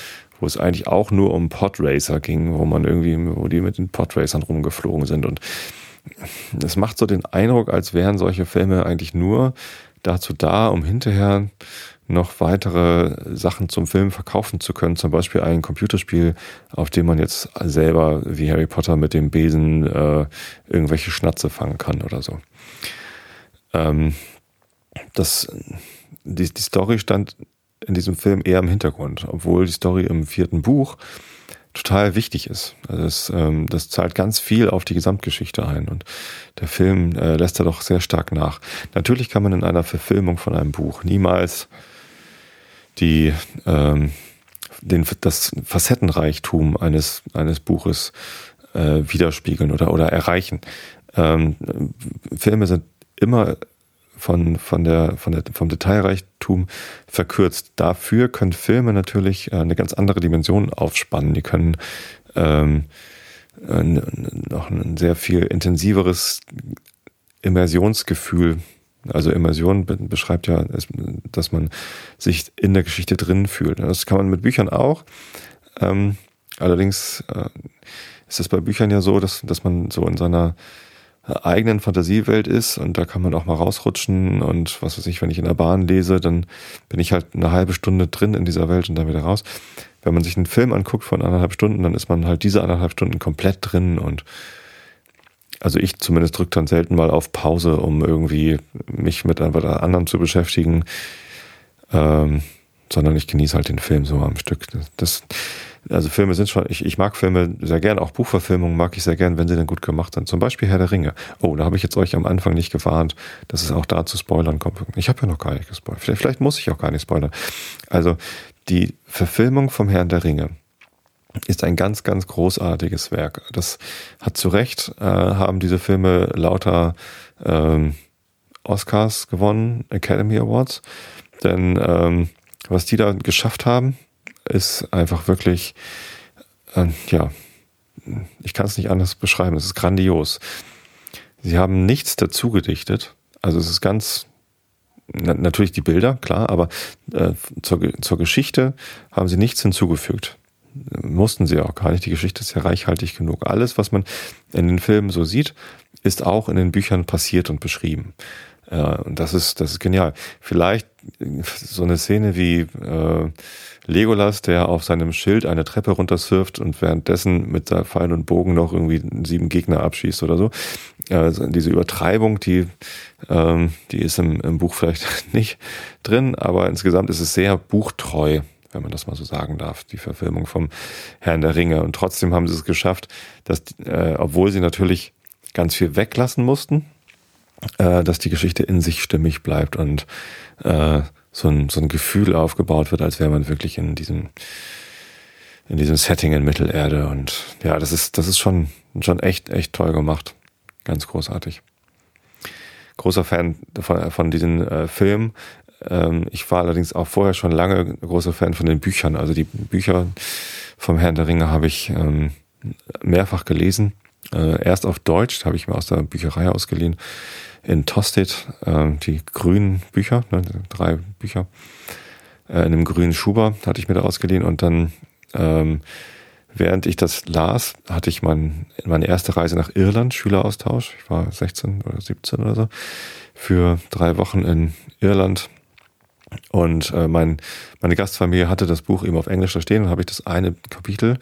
wo es eigentlich auch nur um Podracer ging, wo man irgendwie, wo die mit den Podracern rumgeflogen sind. Und es macht so den Eindruck, als wären solche Filme eigentlich nur dazu da, um hinterher noch weitere Sachen zum Film verkaufen zu können. Zum Beispiel ein Computerspiel, auf dem man jetzt selber wie Harry Potter mit dem Besen äh, irgendwelche Schnatze fangen kann oder so. Ähm, das, die, die Story stand in diesem Film eher im Hintergrund, obwohl die Story im vierten Buch total wichtig ist. Also das, ähm, das zahlt ganz viel auf die Gesamtgeschichte ein und der Film äh, lässt da doch sehr stark nach. Natürlich kann man in einer Verfilmung von einem Buch niemals die ähm, den, das Facettenreichtum eines, eines Buches äh, widerspiegeln oder, oder erreichen. Ähm, Filme sind immer von, von der, von der, vom Detailreichtum verkürzt. Dafür können Filme natürlich äh, eine ganz andere Dimension aufspannen. Die können ähm, noch ein sehr viel intensiveres Immersionsgefühl also Immersion beschreibt ja, dass man sich in der Geschichte drin fühlt. Das kann man mit Büchern auch. Ähm, allerdings äh, ist es bei Büchern ja so, dass, dass man so in seiner eigenen Fantasiewelt ist und da kann man auch mal rausrutschen und was weiß ich, wenn ich in der Bahn lese, dann bin ich halt eine halbe Stunde drin in dieser Welt und dann wieder raus. Wenn man sich einen Film anguckt von anderthalb Stunden, dann ist man halt diese anderthalb Stunden komplett drin und also ich zumindest drücke dann selten mal auf Pause, um irgendwie mich mit etwas anderem zu beschäftigen, ähm, sondern ich genieße halt den Film so am Stück. Das, also Filme sind schon, ich, ich mag Filme sehr gern, auch Buchverfilmungen mag ich sehr gern, wenn sie dann gut gemacht sind. Zum Beispiel Herr der Ringe. Oh, da habe ich jetzt euch am Anfang nicht gewarnt, dass es auch da zu Spoilern kommt. Ich habe ja noch gar nicht gespoilert. Vielleicht, vielleicht muss ich auch gar nicht spoilern. Also die Verfilmung vom Herrn der Ringe ist ein ganz, ganz großartiges Werk. Das hat zu Recht, äh, haben diese Filme lauter ähm, Oscars gewonnen, Academy Awards. Denn ähm, was die da geschafft haben, ist einfach wirklich, äh, ja, ich kann es nicht anders beschreiben, es ist grandios. Sie haben nichts dazu gedichtet, Also es ist ganz na, natürlich die Bilder, klar, aber äh, zur, zur Geschichte haben sie nichts hinzugefügt. Mussten sie auch gar nicht. Die Geschichte ist ja reichhaltig genug. Alles, was man in den Filmen so sieht, ist auch in den Büchern passiert und beschrieben. Äh, und das ist, das ist genial. Vielleicht so eine Szene wie äh, Legolas, der auf seinem Schild eine Treppe runtersurft und währenddessen mit der Pfeil und Bogen noch irgendwie sieben Gegner abschießt oder so. Also diese Übertreibung, die, ähm, die ist im, im Buch vielleicht *laughs* nicht drin, aber insgesamt ist es sehr buchtreu, wenn man das mal so sagen darf, die Verfilmung vom Herrn der Ringe. Und trotzdem haben sie es geschafft, dass, äh, obwohl sie natürlich ganz viel weglassen mussten, äh, dass die Geschichte in sich stimmig bleibt und äh, so ein, so ein Gefühl aufgebaut wird, als wäre man wirklich in diesem, in diesem Setting in Mittelerde. Und ja, das ist, das ist schon, schon echt, echt toll gemacht. Ganz großartig. Großer Fan von, von diesen äh, Filmen. Ähm, ich war allerdings auch vorher schon lange großer Fan von den Büchern. Also die Bücher vom Herrn der Ringe habe ich ähm, mehrfach gelesen. Äh, erst auf Deutsch, habe ich mir aus der Bücherei ausgeliehen in Tosted äh, die grünen Bücher, ne, drei Bücher, äh, in einem grünen Schuber hatte ich mir da ausgeliehen und dann, ähm, während ich das las, hatte ich mein, meine erste Reise nach Irland, Schüleraustausch. Ich war 16 oder 17 oder so, für drei Wochen in Irland. Und äh, mein, meine Gastfamilie hatte das Buch eben auf Englisch da stehen und habe ich das eine Kapitel,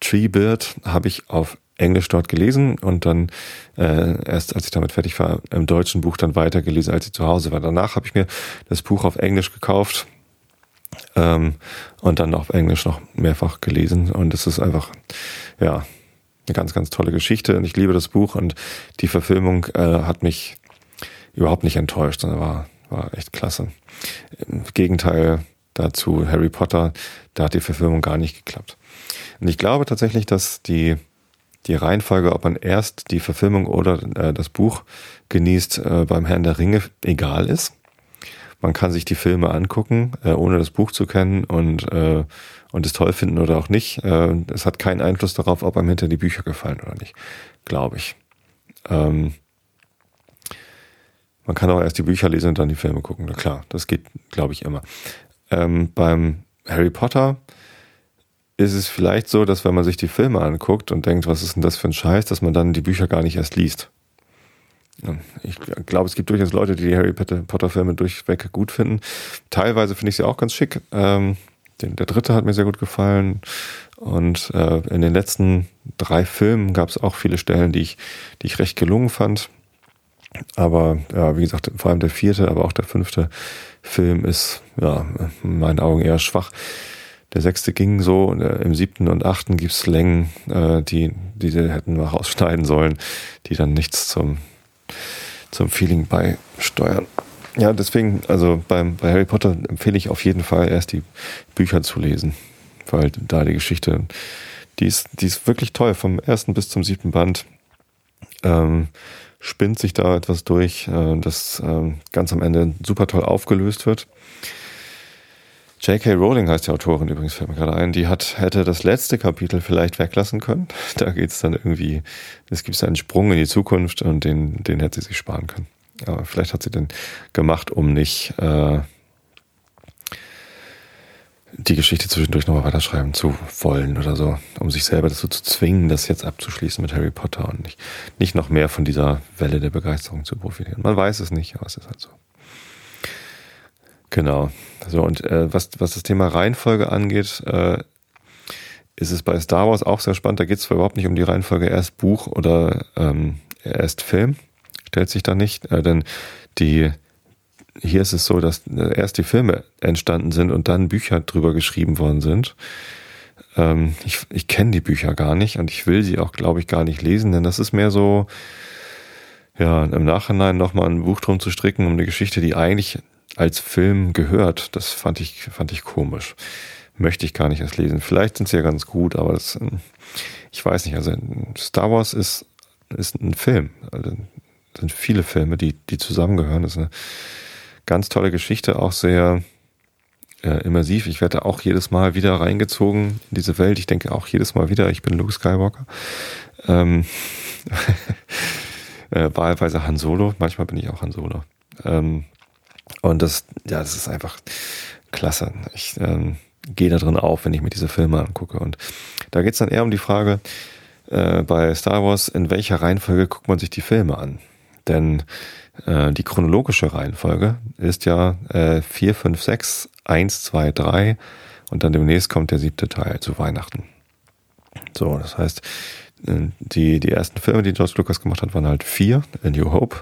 Treebird, habe ich auf Englisch dort gelesen und dann äh, erst als ich damit fertig war, im deutschen Buch dann weitergelesen, als ich zu Hause war. Danach habe ich mir das Buch auf Englisch gekauft ähm, und dann auf Englisch noch mehrfach gelesen und es ist einfach, ja, eine ganz, ganz tolle Geschichte und ich liebe das Buch und die Verfilmung äh, hat mich überhaupt nicht enttäuscht, sondern war, war echt klasse. Im Gegenteil dazu Harry Potter, da hat die Verfilmung gar nicht geklappt. Und ich glaube tatsächlich, dass die die Reihenfolge, ob man erst die Verfilmung oder äh, das Buch genießt, äh, beim Herrn der Ringe egal ist. Man kann sich die Filme angucken, äh, ohne das Buch zu kennen und, äh, und es toll finden oder auch nicht. Äh, es hat keinen Einfluss darauf, ob einem hinter die Bücher gefallen oder nicht, glaube ich. Ähm, man kann auch erst die Bücher lesen und dann die Filme gucken. Na klar, das geht, glaube ich, immer. Ähm, beim Harry Potter ist es vielleicht so, dass wenn man sich die Filme anguckt und denkt, was ist denn das für ein Scheiß, dass man dann die Bücher gar nicht erst liest. Ich glaube, es gibt durchaus Leute, die die Harry Potter-Filme durchweg gut finden. Teilweise finde ich sie auch ganz schick. Ähm, der dritte hat mir sehr gut gefallen. Und äh, in den letzten drei Filmen gab es auch viele Stellen, die ich, die ich recht gelungen fand. Aber ja, wie gesagt, vor allem der vierte, aber auch der fünfte Film ist ja in meinen Augen eher schwach. Der sechste ging so, im siebten und achten gibt's Längen, äh, die, die sie hätten noch ausschneiden sollen, die dann nichts zum, zum Feeling beisteuern. Ja, deswegen, also beim, bei Harry Potter empfehle ich auf jeden Fall erst die Bücher zu lesen, weil da die Geschichte, die ist, die ist wirklich toll, vom ersten bis zum siebten Band. Ähm, spinnt sich da etwas durch, äh, das äh, ganz am Ende super toll aufgelöst wird. J.K. Rowling heißt die Autorin übrigens, fällt mir gerade ein, die hat, hätte das letzte Kapitel vielleicht weglassen können. *laughs* Da geht es dann irgendwie, es gibt einen Sprung in die Zukunft und den, den hätte sie sich sparen können. Aber vielleicht hat sie den gemacht, um nicht äh, die Geschichte zwischendurch nochmal weiterschreiben zu wollen oder so, um sich selber dazu zu zwingen, das jetzt abzuschließen mit Harry Potter und nicht, nicht noch mehr von dieser Welle der Begeisterung zu profitieren. Man weiß es nicht, aber es ist halt so. Genau. So, und äh, was, was das Thema Reihenfolge angeht, äh, ist es bei Star Wars auch sehr spannend. Da geht es zwar überhaupt nicht um die Reihenfolge erst Buch oder ähm, erst Film, stellt sich da nicht, äh, denn die hier ist es so, dass äh, erst die Filme entstanden sind und dann Bücher drüber geschrieben worden sind. Ähm, ich ich kenne die Bücher gar nicht und ich will sie auch, glaube ich, gar nicht lesen, denn das ist mehr so, ja, im Nachhinein nochmal ein Buch drum zu stricken, um eine Geschichte, die eigentlich als Film gehört. Das fand ich, fand ich komisch. Möchte ich gar nicht erst lesen. Vielleicht sind sie ja ganz gut, aber das, ähm, ich weiß nicht. Also Star Wars ist, ist ein Film. Also, sind viele Filme, die, die zusammengehören. Das ist eine ganz tolle Geschichte, auch sehr äh, immersiv. Ich werde auch jedes Mal wieder reingezogen in diese Welt. Ich denke auch jedes Mal wieder, ich bin Luke Skywalker. Ähm, *laughs* äh, wahlweise Han Solo, manchmal bin ich auch Han Solo. Ähm, und das, ja, das ist einfach klasse. Ich ähm, gehe da drin auf, wenn ich mir diese Filme angucke. Und da geht es dann eher um die Frage, äh, bei Star Wars, in welcher Reihenfolge guckt man sich die Filme an? Denn äh, die chronologische Reihenfolge ist ja äh, 4, 5, 6, 1, 2, 3 und dann demnächst kommt der siebte Teil zu Weihnachten. So, das heißt, äh, die, die ersten Filme, die George Lucas gemacht hat, waren halt vier, A New Hope,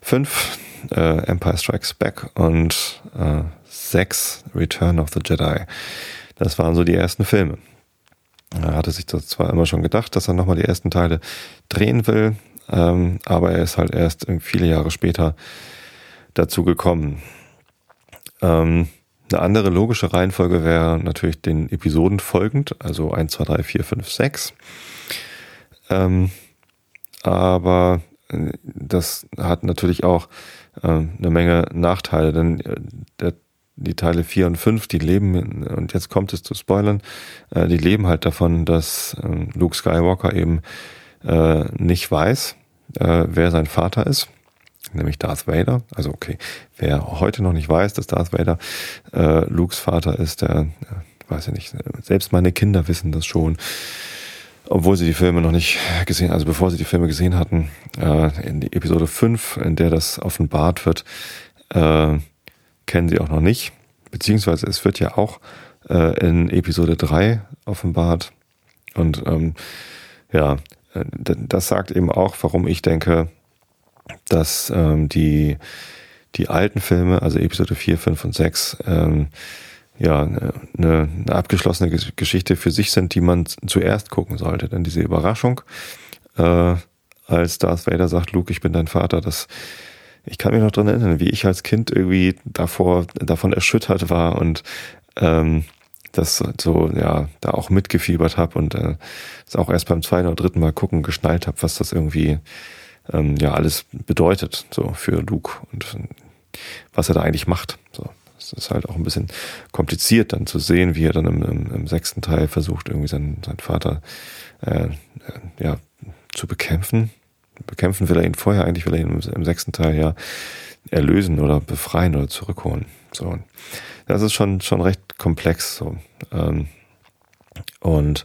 fünf, äh, Empire Strikes Back und äh, sechs, Return of the Jedi. Das waren so die ersten Filme. Er hatte sich zwar immer schon gedacht, dass er nochmal die ersten Teile drehen will, ähm, aber er ist halt erst viele Jahre später dazu gekommen. Ähm, eine andere logische Reihenfolge wäre natürlich den Episoden folgend, also 1, 2, 3, 4, 5, 6. Ähm, aber äh, das hat natürlich auch eine Menge Nachteile, denn äh, der, die Teile 4 und 5, die leben, und jetzt kommt es zu Spoilern, äh, die leben halt davon, dass äh, Luke Skywalker eben äh, nicht weiß, wer sein Vater ist nämlich Darth Vader. Also okay, wer heute noch nicht weiß, dass Darth Vader Lukes Vater ist, der, weiß ich nicht, selbst meine Kinder wissen das schon obwohl sie die Filme noch nicht gesehen, also bevor sie die Filme gesehen hatten, äh, in die Episode 5, in der das offenbart wird, äh, kennen sie auch noch nicht. Beziehungsweise es wird ja auch äh, in Episode 3 offenbart. Und ähm, ja, äh, das sagt eben auch, warum ich denke, dass ähm, die, die alten Filme, also Episode 4, 5 und 6, ähm, ja, eine, eine abgeschlossene Geschichte für sich sind, die man zuerst gucken sollte. Denn diese Überraschung, äh, als Darth Vader sagt, Luke, ich bin dein Vater, das, ich kann mich noch dran erinnern, wie ich als Kind irgendwie davor, davon erschüttert war und ähm, das so, ja, da auch mitgefiebert habe und äh, auch erst beim zweiten oder dritten Mal gucken geschnallt habe, was das irgendwie ähm, ja alles bedeutet, so für Luke und was er da eigentlich macht. Es ist halt auch ein bisschen kompliziert dann zu sehen, wie er dann im, im, im sechsten Teil versucht, irgendwie seinen, seinen Vater äh, äh, ja, zu bekämpfen. Bekämpfen will er ihn vorher, eigentlich will er ihn im, im sechsten Teil ja erlösen oder befreien oder zurückholen. So. Das ist schon, schon recht komplex. So. Ähm, und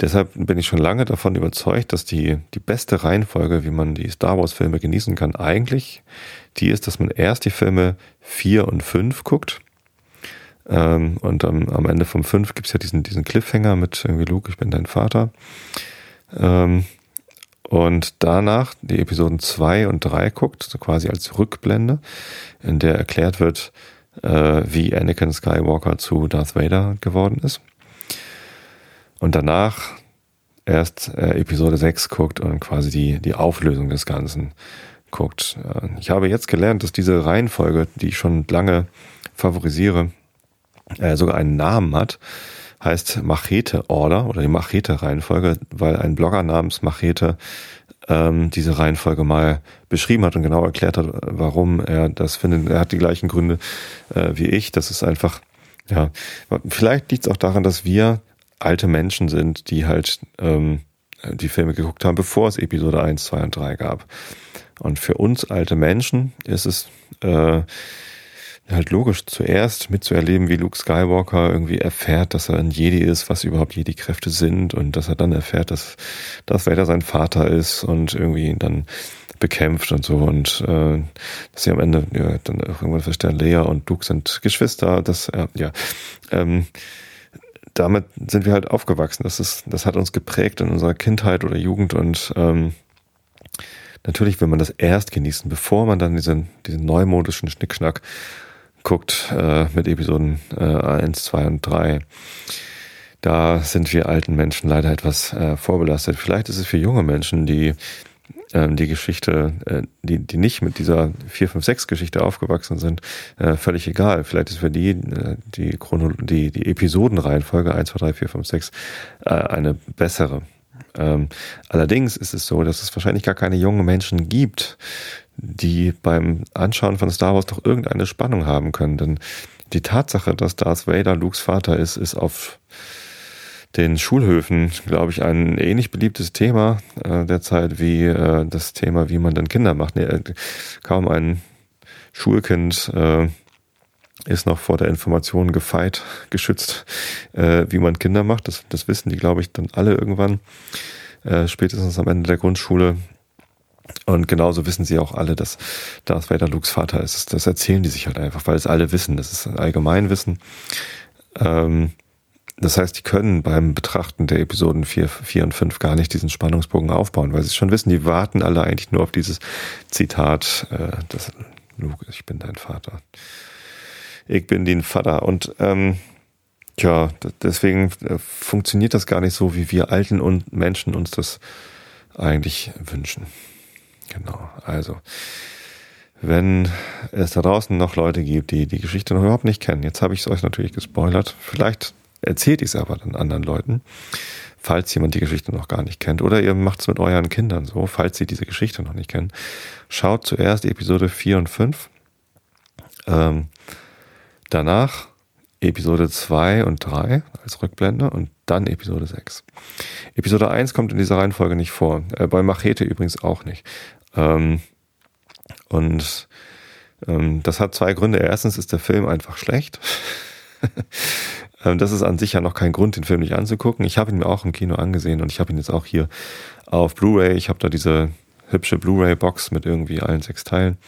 deshalb bin ich schon lange davon überzeugt, dass die, die beste Reihenfolge, wie man die Star Wars-Filme genießen kann, eigentlich die ist, dass man erst die Filme 4 und 5 guckt. Ähm, und am, am Ende vom 5 gibt es ja diesen, diesen Cliffhanger mit irgendwie Luke, ich bin dein Vater. Ähm, und danach die Episoden 2 und 3 guckt, so quasi als Rückblende, in der erklärt wird, äh, wie Anakin Skywalker zu Darth Vader geworden ist. Und danach erst äh, Episode 6 guckt und quasi die, die Auflösung des Ganzen guckt. Äh, ich habe jetzt gelernt, dass diese Reihenfolge, die ich schon lange favorisiere, äh, sogar einen Namen hat. Heißt Machete Order oder die Machete Reihenfolge, weil ein Blogger namens Machete ähm, diese Reihenfolge mal beschrieben hat und genau erklärt hat, warum er das findet. Er hat die gleichen Gründe äh, wie ich. Das ist einfach, ja, vielleicht liegt es auch daran, dass wir alte Menschen sind, die halt ähm, die Filme geguckt haben, bevor es Episode 1, 2 und 3 gab. Und für uns alte Menschen ist es äh, halt logisch, zuerst mitzuerleben, wie Luke Skywalker irgendwie erfährt, dass er ein Jedi ist, was überhaupt Jedi-Kräfte sind und dass er dann erfährt, dass das Vader sein Vater ist und irgendwie ihn dann bekämpft und so und äh, dass sie am Ende ja, dann irgendwann feststellen, Leia und Luke sind Geschwister, das äh, ja ähm, damit sind wir halt aufgewachsen. Das ist, das hat uns geprägt in unserer Kindheit oder Jugend und ähm, natürlich will man das erst genießen, bevor man dann diesen, diesen neumodischen Schnickschnack guckt äh, mit Episoden äh, 1, 2 und 3. Da sind wir alten Menschen leider etwas äh, vorbelastet. Vielleicht ist es für junge Menschen, die die Geschichte, äh, die, die nicht mit dieser 4, 5, 6 Geschichte aufgewachsen sind, äh, völlig egal. Vielleicht ist für die äh, die, Chrono die, die Episodenreihenfolge 1, 2, 3, 4, 5, 6 äh, eine bessere. Ähm, allerdings ist es so, dass es wahrscheinlich gar keine jungen Menschen gibt, die beim Anschauen von Star Wars doch irgendeine Spannung haben können. Denn die Tatsache, dass Darth Vader Lukes Vater ist, ist auf den Schulhöfen, glaube ich, ein ähnlich beliebtes Thema äh, derzeit wie äh, das Thema, wie man dann Kinder macht. Nee, äh, kaum ein Schulkind äh, ist noch vor der Information gefeit, *laughs* geschützt, äh, wie man Kinder macht. Das, das wissen die, glaube ich, dann alle irgendwann, äh, spätestens am Ende der Grundschule. Und genauso wissen sie auch alle, dass Darth Vader Lukes Vater ist. Das erzählen die sich halt einfach, weil es alle wissen. Das ist Allgemeinwissen. Ähm, das heißt, die können beim Betrachten der Episoden 4, 4 und 5 gar nicht diesen Spannungsbogen aufbauen, weil sie schon wissen, die warten alle eigentlich nur auf dieses Zitat, äh, das, Luke, ich bin dein Vater. Ich bin dein Vater. Und ähm, tja, deswegen äh, funktioniert das gar nicht so, wie wir alten und Menschen uns das eigentlich wünschen. Genau, also wenn es da draußen noch Leute gibt, die die Geschichte noch überhaupt nicht kennen, jetzt habe ich es euch natürlich gespoilert, vielleicht erzählt ich es aber dann anderen Leuten, falls jemand die Geschichte noch gar nicht kennt. Oder ihr macht es mit euren Kindern so, falls sie diese Geschichte noch nicht kennen. Schaut zuerst Episode 4 und 5. Ähm, danach Episode 2 und 3 als Rückblende und dann Episode 6. Episode 1 kommt in dieser Reihenfolge nicht vor. Äh, bei Machete übrigens auch nicht. Ähm, und ähm, das hat zwei Gründe. Erstens ist der Film einfach schlecht. *laughs* Ähm, das ist an sich ja noch kein Grund, den Film nicht anzugucken. Ich habe ihn mir auch im Kino angesehen und ich habe ihn jetzt auch hier auf Blu-ray. Ich habe da diese hübsche Blu-ray-Box mit irgendwie allen sechs Teilen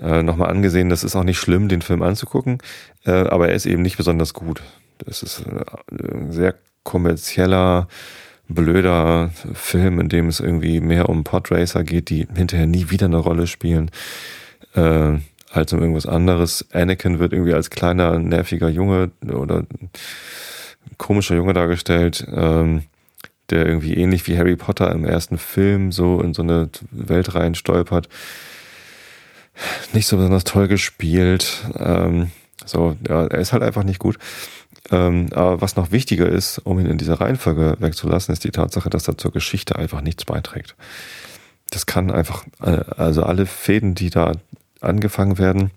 äh, nochmal angesehen. Das ist auch nicht schlimm, den Film anzugucken, äh, aber er ist eben nicht besonders gut. Das ist äh, ein sehr kommerzieller, blöder Film, in dem es irgendwie mehr um Podracer geht, die hinterher nie wieder eine Rolle spielen. Äh, als um irgendwas anderes. Anakin wird irgendwie als kleiner, nerviger Junge oder komischer Junge dargestellt, ähm, der irgendwie ähnlich wie Harry Potter im ersten Film so in so eine Welt rein stolpert. Nicht so besonders toll gespielt. Ähm, so, ja, er ist halt einfach nicht gut. Ähm, aber was noch wichtiger ist, um ihn in dieser Reihenfolge wegzulassen, ist die Tatsache, dass er zur Geschichte einfach nichts beiträgt. Das kann einfach, äh, also alle Fäden, die da angefangen werden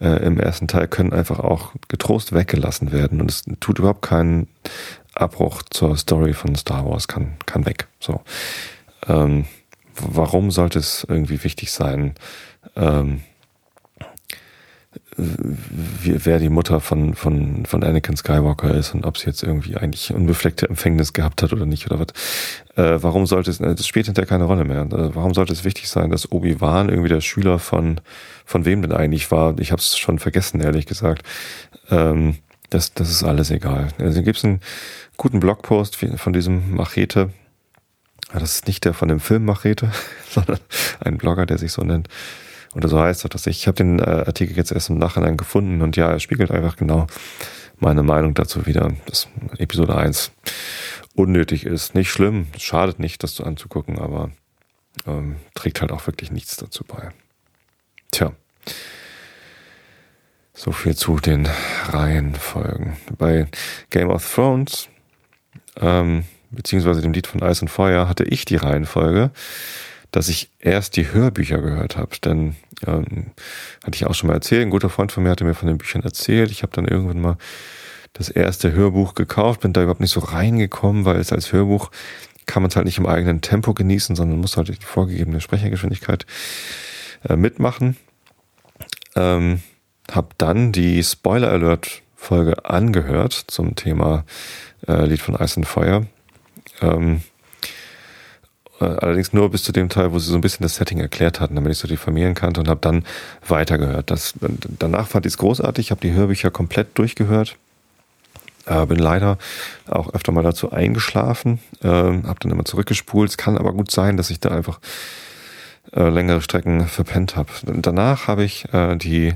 äh, im ersten Teil, können einfach auch getrost weggelassen werden. Und es tut überhaupt keinen Abbruch zur Story von Star Wars, kann, kann weg. So. Ähm, warum sollte es irgendwie wichtig sein, ähm, wer die Mutter von, von, von Anakin Skywalker ist und ob sie jetzt irgendwie eigentlich unbefleckte Empfängnis gehabt hat oder nicht oder was. Äh, warum sollte es, das spielt hinterher keine Rolle mehr. Äh, warum sollte es wichtig sein, dass Obi-Wan irgendwie der Schüler von, von wem denn eigentlich war? Ich habe es schon vergessen, ehrlich gesagt. Ähm, das, das ist alles egal. Also gibt es einen guten Blogpost von diesem Machete. Das ist nicht der von dem Film Machete, *laughs* sondern ein Blogger, der sich so nennt. Oder so heißt das. Ich habe den äh, Artikel jetzt erst im Nachhinein gefunden und ja, er spiegelt einfach genau meine Meinung dazu wieder, dass Episode 1 unnötig ist. Nicht schlimm, schadet nicht, das zu anzugucken, aber ähm, trägt halt auch wirklich nichts dazu bei. Tja. So viel zu den Reihenfolgen. Bei Game of Thrones, ähm, beziehungsweise dem Lied von Eis und Feuer, hatte ich die Reihenfolge dass ich erst die Hörbücher gehört habe. Denn ähm, hatte ich auch schon mal erzählt, ein guter Freund von mir hatte mir von den Büchern erzählt. Ich habe dann irgendwann mal das erste Hörbuch gekauft, bin da überhaupt nicht so reingekommen, weil es als Hörbuch kann man es halt nicht im eigenen Tempo genießen, sondern muss halt die vorgegebene Sprechergeschwindigkeit äh, mitmachen. Ähm, hab dann die Spoiler Alert Folge angehört zum Thema äh, Lied von Eis und Feuer. Ähm, äh, allerdings nur bis zu dem Teil, wo sie so ein bisschen das Setting erklärt hatten, damit ich so die Familien kannte und habe dann weitergehört. Das, danach fand ich es großartig, habe die Hörbücher komplett durchgehört. Äh, bin leider auch öfter mal dazu eingeschlafen, äh, habe dann immer zurückgespult. Es kann aber gut sein, dass ich da einfach äh, längere Strecken verpennt habe. Danach habe ich äh, die,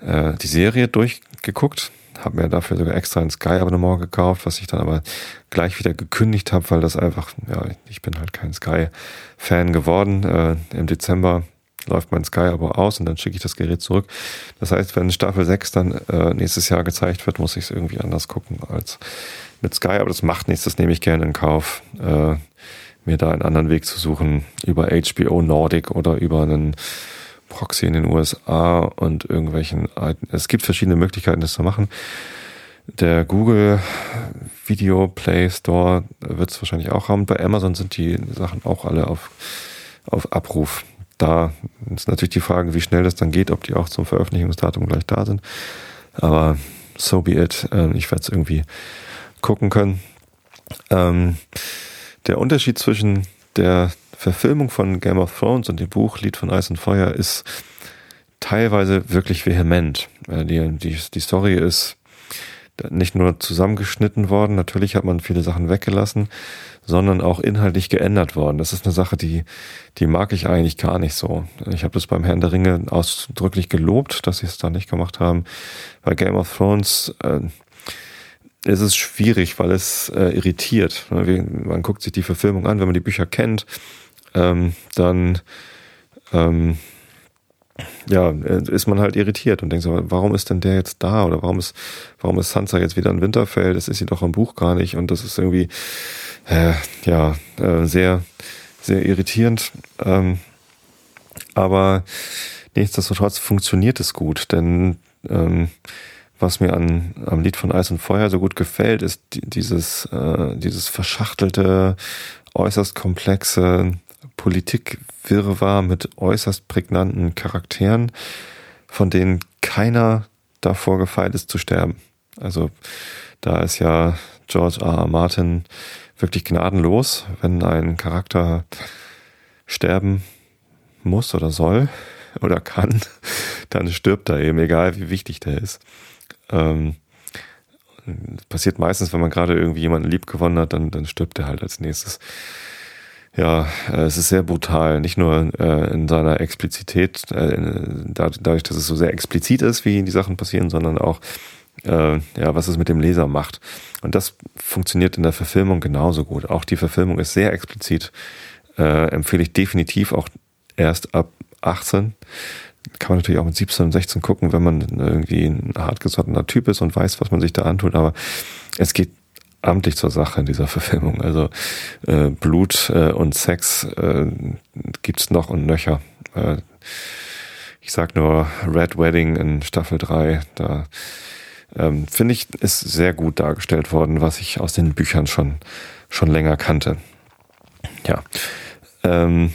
äh, die Serie durchgeguckt habe mir dafür sogar extra ein Sky-Abonnement gekauft, was ich dann aber gleich wieder gekündigt habe, weil das einfach, ja, ich bin halt kein Sky-Fan geworden. Äh, Im Dezember läuft mein Sky-Abo aus und dann schicke ich das Gerät zurück. Das heißt, wenn Staffel 6 dann äh, nächstes Jahr gezeigt wird, muss ich es irgendwie anders gucken als mit Sky, aber das macht nichts, das nehme ich gerne in Kauf, äh, mir da einen anderen Weg zu suchen über HBO Nordic oder über einen Proxy in den USA und irgendwelchen, es gibt verschiedene Möglichkeiten, das zu machen. Der Google Video Play Store wird es wahrscheinlich auch haben. Bei Amazon sind die Sachen auch alle auf, auf Abruf. da ist natürlich die Frage, wie schnell das dann geht, ob die auch zum Veröffentlichungsdatum gleich da sind. Aber so be it. Ähm, ich werde es irgendwie gucken können. Ähm, der Unterschied zwischen der Verfilmung von Game of Thrones und dem Buch Lied von Eis und Feuer ist teilweise wirklich vehement. Äh, die, die, die Story ist nicht nur zusammengeschnitten worden, natürlich hat man viele Sachen weggelassen, sondern auch inhaltlich geändert worden. Das ist eine Sache, die, die mag ich eigentlich gar nicht so. Ich habe das beim Herrn der Ringe ausdrücklich gelobt, dass sie es da nicht gemacht haben. Bei Game of Thrones äh, ist es schwierig, weil es äh, irritiert. Man guckt sich die Verfilmung an, wenn man die Bücher kennt, ähm, dann ähm, ja, ist man halt irritiert und denkt so, warum ist denn der jetzt da? Oder warum ist, warum ist Sansa jetzt wieder in Winterfell? Das ist sie doch im Buch gar nicht. Und das ist irgendwie, äh, ja, äh, sehr, sehr irritierend. Ähm, aber nichtsdestotrotz funktioniert es gut, denn ähm, was mir an, am Lied von Eis und Feuer so gut gefällt, ist dieses, äh, dieses verschachtelte, äußerst komplexe, Politikwirrwarr mit äußerst prägnanten Charakteren, von denen keiner davor gefeit ist zu sterben. Also da ist ja George R. R. Martin wirklich gnadenlos, wenn ein Charakter sterben muss oder soll *laughs* oder kann, dann stirbt er eben, egal wie wichtig der ist. Ähm, passiert meistens, wenn man gerade irgendwie jemanden lieb gewonnen hat, dann, dann stirbt er halt als nächstes. Ja, äh, es ist sehr brutal, nicht nur äh, in seiner Explizität, äh, dadurch, dass es so sehr explizit ist, wie die Sachen passieren, sondern auch, äh, ja, was es mit dem Leser macht. Und das funktioniert in der Verfilmung genauso gut. Auch die Verfilmung ist sehr explizit, äh, empfehle ich definitiv auch erst ab 18. Kann man natürlich auch mit 17 und 16 gucken, wenn man irgendwie ein hartgesottener Typ ist und weiß, was man sich da antut, aber es geht amtlich zur Sache in dieser *laughs* Verfilmung. Also äh, Blut äh, und Sex äh, gibt's noch und nöcher. Äh, ich sag nur Red Wedding in Staffel 3, da ähm, finde ich, ist sehr gut dargestellt worden, was ich aus den Büchern schon, schon länger kannte. Ja. Ähm,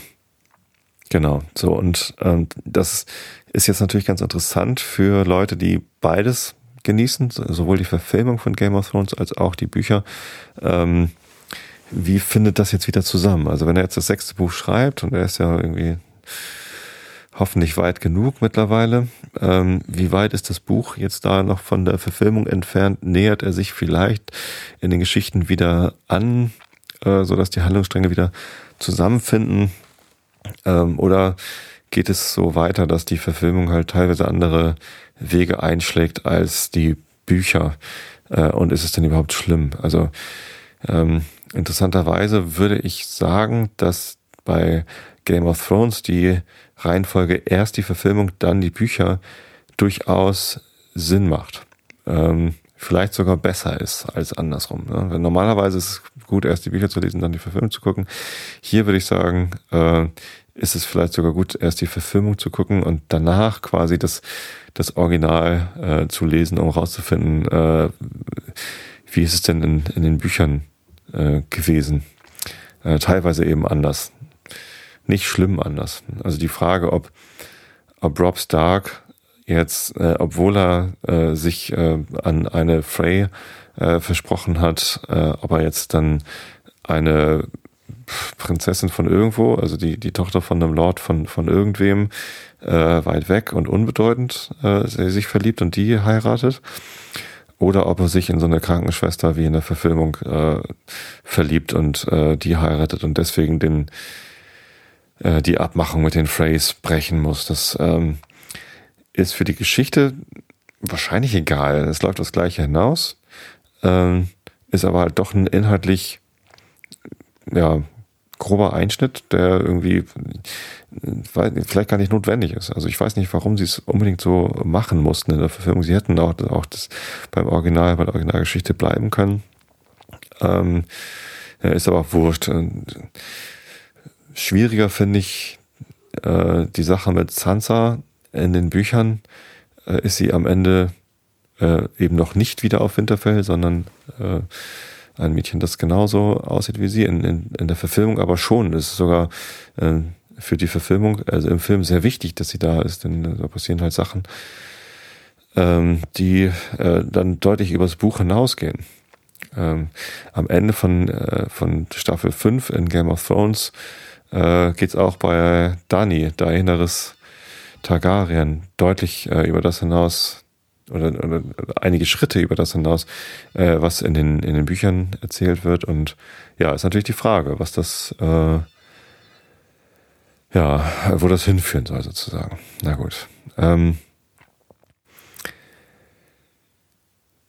genau, so und ähm, das ist jetzt natürlich ganz interessant für Leute, die beides genießen, sowohl die Verfilmung von Game of Thrones als auch die Bücher. Ähm, wie findet das jetzt wieder zusammen? Also wenn er jetzt das sechste Buch schreibt und er ist ja irgendwie hoffentlich weit genug mittlerweile. Ähm, wie weit ist das Buch jetzt da noch von der Verfilmung entfernt? Nähert er sich vielleicht in den Geschichten wieder an, äh, so dass die Handlungsstränge wieder zusammenfinden? Ähm, oder geht es so weiter, dass die Verfilmung halt teilweise andere Wege einschlägt als die Bücher. Äh, und ist es denn überhaupt schlimm? Also ähm, interessanterweise würde ich sagen, dass bei Game of Thrones die Reihenfolge erst die Verfilmung, dann die Bücher durchaus Sinn macht. Ähm, vielleicht sogar besser ist als andersrum. Ne? Weil normalerweise ist es gut, erst die Bücher zu lesen, dann die Verfilmung zu gucken. Hier würde ich sagen, äh, ist es vielleicht sogar gut, erst die Verfilmung zu gucken und danach quasi das das Original äh, zu lesen, um rauszufinden, äh, wie ist es denn in, in den Büchern äh, gewesen. Äh, teilweise eben anders. Nicht schlimm anders. Also die Frage, ob, ob Rob Stark jetzt, äh, obwohl er äh, sich äh, an eine Frey äh, versprochen hat, äh, ob er jetzt dann eine Prinzessin von irgendwo, also die, die Tochter von einem Lord von, von irgendwem, äh, weit weg und unbedeutend äh, sich verliebt und die heiratet. Oder ob er sich in so eine Krankenschwester wie in der Verfilmung äh, verliebt und äh, die heiratet und deswegen den, äh, die Abmachung mit den Freys brechen muss. Das ähm, ist für die Geschichte wahrscheinlich egal. Es läuft das Gleiche hinaus, ähm, ist aber halt doch ein inhaltlich ja, grober Einschnitt, der irgendwie vielleicht gar nicht notwendig ist. Also ich weiß nicht, warum sie es unbedingt so machen mussten in der Verfilmung. Sie hätten auch, auch das beim Original, bei der Originalgeschichte bleiben können. Ähm, ist aber auch wurscht. Schwieriger finde ich äh, die Sache mit Sansa in den Büchern. Äh, ist sie am Ende äh, eben noch nicht wieder auf Winterfell, sondern äh, ein Mädchen, das genauso aussieht wie sie in, in, in der Verfilmung, aber schon. Es ist sogar äh, für die Verfilmung, also im Film sehr wichtig, dass sie da ist, denn da passieren halt Sachen, ähm, die äh, dann deutlich übers Buch hinausgehen. Ähm, am Ende von, äh, von Staffel 5 in Game of Thrones äh, geht es auch bei Dani, Daenerys Targaryen, deutlich äh, über das hinaus, oder, oder, einige Schritte über das hinaus, äh, was in den, in den Büchern erzählt wird. Und ja, ist natürlich die Frage, was das, äh, ja, wo das hinführen soll sozusagen. Na gut. Ähm,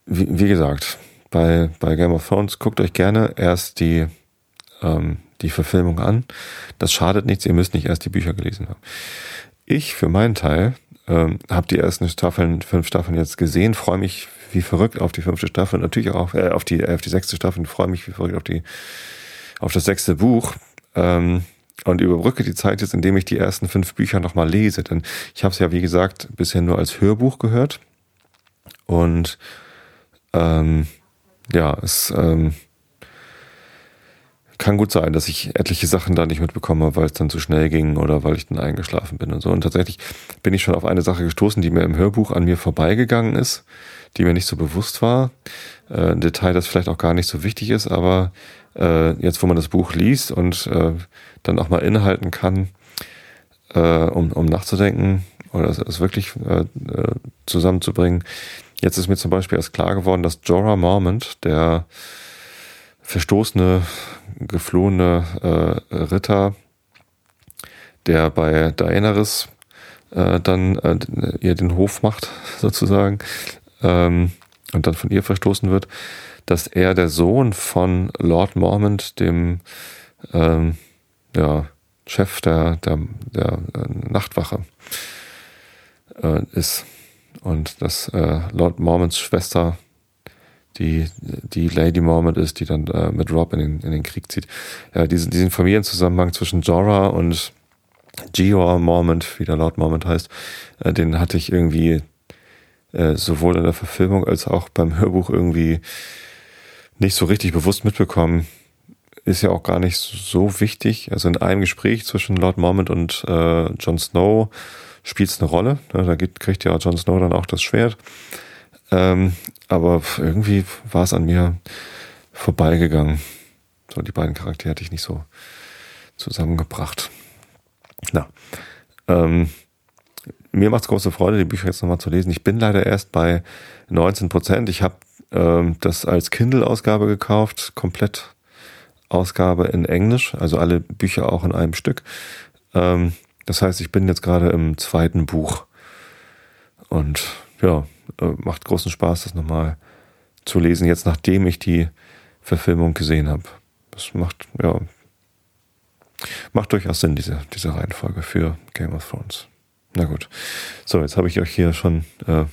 wie, wie gesagt, bei, bei Game of Thrones guckt euch gerne erst die, ähm, die Verfilmung an. Das schadet nichts, ihr müsst nicht erst die Bücher gelesen haben. Ich für meinen Teil ähm, habe die ersten Staffeln, fünf Staffeln jetzt gesehen, freue mich wie verrückt auf die fünfte Staffel, natürlich auch äh, auf die äh, auf die sechste Staffel, freue mich wie verrückt auf die auf das sechste Buch. Ähm, und überbrücke die Zeit jetzt, indem ich die ersten fünf Bücher nochmal lese. Denn ich habe es ja, wie gesagt, bisher nur als Hörbuch gehört. Und ähm, ja, es ähm, kann gut sein, dass ich etliche Sachen da nicht mitbekomme, weil es dann zu schnell ging oder weil ich dann eingeschlafen bin und so. Und tatsächlich bin ich schon auf eine Sache gestoßen, die mir im Hörbuch an mir vorbeigegangen ist, die mir nicht so bewusst war. Äh, ein Detail, das vielleicht auch gar nicht so wichtig ist, aber äh, jetzt, wo man das Buch liest und äh, dann auch mal innehalten kann, äh, um, um nachzudenken oder es, es wirklich äh, äh, zusammenzubringen. Jetzt ist mir zum Beispiel erst klar geworden, dass Jorah Mormont, der verstoßene, geflohene äh, Ritter, der bei Daenerys äh, dann äh, ihr den Hof macht, *laughs* sozusagen, ähm, und dann von ihr verstoßen wird, dass er der Sohn von Lord Mormont, dem ähm, ja, Chef der, der, der äh, Nachtwache, äh, ist. Und dass äh, Lord Mormonts Schwester die, die Lady Mormont ist, die dann äh, mit Rob in den, in den Krieg zieht. Ja, diesen, diesen Familienzusammenhang zwischen Jorah und Geor Mormont, wie der Lord Mormont heißt, äh, den hatte ich irgendwie äh, sowohl in der Verfilmung als auch beim Hörbuch irgendwie nicht so richtig bewusst mitbekommen. Ist ja auch gar nicht so wichtig. Also in einem Gespräch zwischen Lord Mormont und äh, Jon Snow spielt es eine Rolle. Da geht, kriegt ja Jon Snow dann auch das Schwert. Ähm, aber irgendwie war es an mir vorbeigegangen. So, die beiden Charaktere hatte ich nicht so zusammengebracht. Na, ähm, mir macht es große Freude, die Bücher jetzt nochmal zu lesen. Ich bin leider erst bei 19 Prozent. Ich habe ähm, das als Kindle-Ausgabe gekauft, komplett Ausgabe in Englisch, also alle Bücher auch in einem Stück. Ähm, das heißt, ich bin jetzt gerade im zweiten Buch und ja, äh, macht großen Spaß, das nochmal zu lesen, jetzt nachdem ich die Verfilmung gesehen habe. Das macht, ja, macht durchaus Sinn, diese, diese Reihenfolge für Game of Thrones. Na gut. So, jetzt habe ich euch hier schon äh,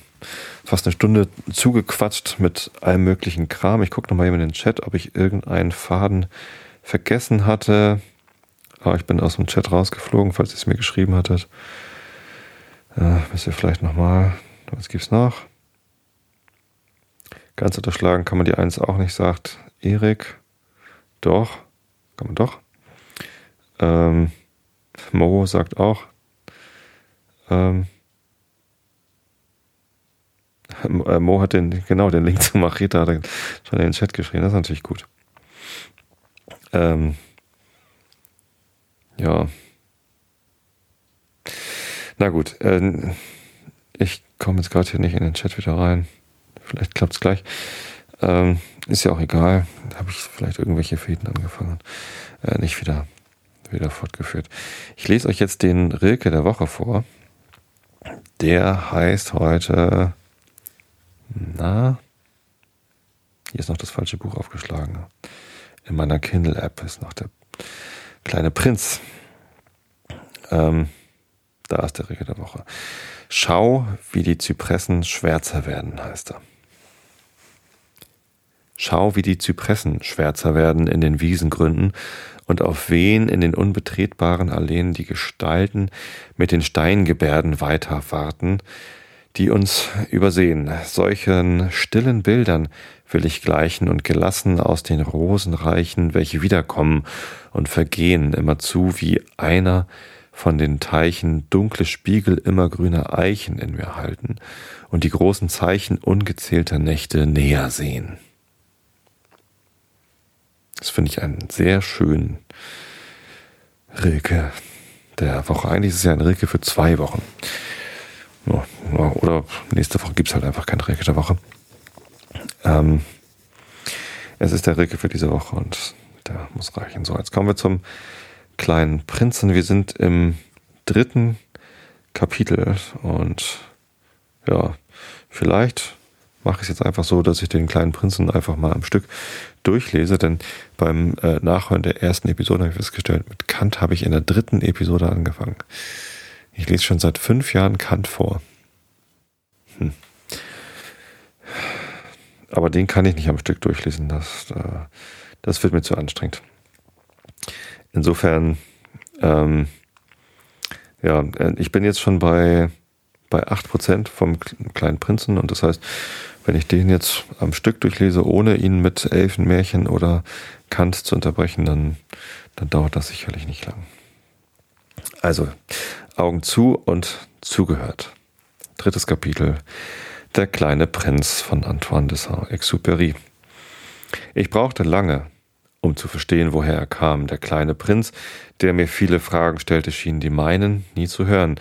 fast eine Stunde zugequatscht mit allem möglichen Kram. Ich gucke nochmal eben in den Chat, ob ich irgendeinen Faden vergessen hatte. Aber ah, ich bin aus dem Chat rausgeflogen, falls ihr es mir geschrieben hattet. Äh, müsst ihr vielleicht nochmal. Was gibt's noch? Ganz unterschlagen kann man die Eins auch nicht, sagt Erik. Doch, kann man doch. Ähm, Mo sagt auch. Ähm, äh, Mo hat den, genau, den Link *laughs* zu Macheta hat schon in den Chat geschrieben. Das ist natürlich gut. Ähm, ja. Na gut. Äh, ich komme jetzt gerade hier nicht in den Chat wieder rein. Vielleicht klappt es gleich. Ähm, ist ja auch egal. Da habe ich vielleicht irgendwelche Fäden angefangen. Äh, nicht wieder, wieder fortgeführt. Ich lese euch jetzt den Rilke der Woche vor. Der heißt heute na, hier ist noch das falsche Buch aufgeschlagen. In meiner Kindle-App ist noch der kleine Prinz. Ähm, da ist der Regel der Woche. Schau, wie die Zypressen schwärzer werden, heißt er. Schau, wie die Zypressen schwärzer werden in den Wiesengründen und auf wen in den unbetretbaren Alleen die Gestalten mit den Steingebärden weiter warten, die uns übersehen. Solchen stillen Bildern will ich gleichen und gelassen aus den Rosen reichen, welche wiederkommen und vergehen immerzu wie einer von den Teichen dunkle Spiegel immergrüner Eichen in mir halten und die großen Zeichen ungezählter Nächte näher sehen. Das finde ich einen sehr schönen Rilke der Woche. Eigentlich ist es ja ein Rilke für zwei Wochen. Oder nächste Woche gibt es halt einfach kein Rilke der Woche. Ähm, es ist der Rilke für diese Woche und der muss reichen. So, jetzt kommen wir zum kleinen Prinzen. Wir sind im dritten Kapitel und ja, vielleicht mache ich es jetzt einfach so, dass ich den kleinen Prinzen einfach mal am Stück durchlese, denn beim äh, Nachhören der ersten Episode habe ich festgestellt, mit Kant habe ich in der dritten Episode angefangen. Ich lese schon seit fünf Jahren Kant vor. Hm. Aber den kann ich nicht am Stück durchlesen. Das, äh, das wird mir zu anstrengend. Insofern, ähm, ja, äh, ich bin jetzt schon bei, bei 8% vom kleinen Prinzen und das heißt, wenn ich den jetzt am Stück durchlese, ohne ihn mit Elfenmärchen oder Kant zu unterbrechen, dann, dann dauert das sicherlich nicht lang. Also, Augen zu und zugehört. Drittes Kapitel. Der kleine Prinz von Antoine de Saint-Exupéry. Ich brauchte lange, um zu verstehen, woher er kam. Der kleine Prinz, der mir viele Fragen stellte, schien die meinen nie zu hören.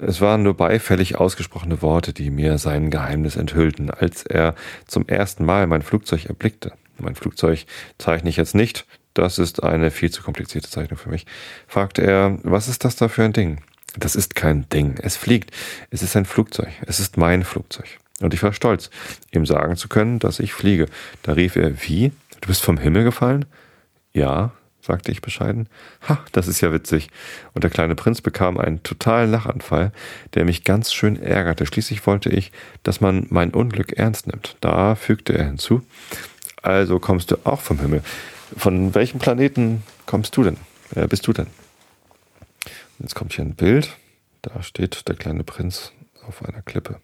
Es waren nur beifällig ausgesprochene Worte, die mir sein Geheimnis enthüllten, als er zum ersten Mal mein Flugzeug erblickte. Mein Flugzeug zeichne ich jetzt nicht, das ist eine viel zu komplizierte Zeichnung für mich, fragte er, was ist das da für ein Ding? Das ist kein Ding, es fliegt, es ist ein Flugzeug, es ist mein Flugzeug. Und ich war stolz, ihm sagen zu können, dass ich fliege. Da rief er, wie? Du bist vom Himmel gefallen? Ja, sagte ich bescheiden. Ha, das ist ja witzig. Und der kleine Prinz bekam einen totalen Lachanfall, der mich ganz schön ärgerte. Schließlich wollte ich, dass man mein Unglück ernst nimmt. Da fügte er hinzu. Also kommst du auch vom Himmel. Von welchem Planeten kommst du denn? Wer bist du denn? Jetzt kommt hier ein Bild. Da steht der kleine Prinz auf einer Klippe.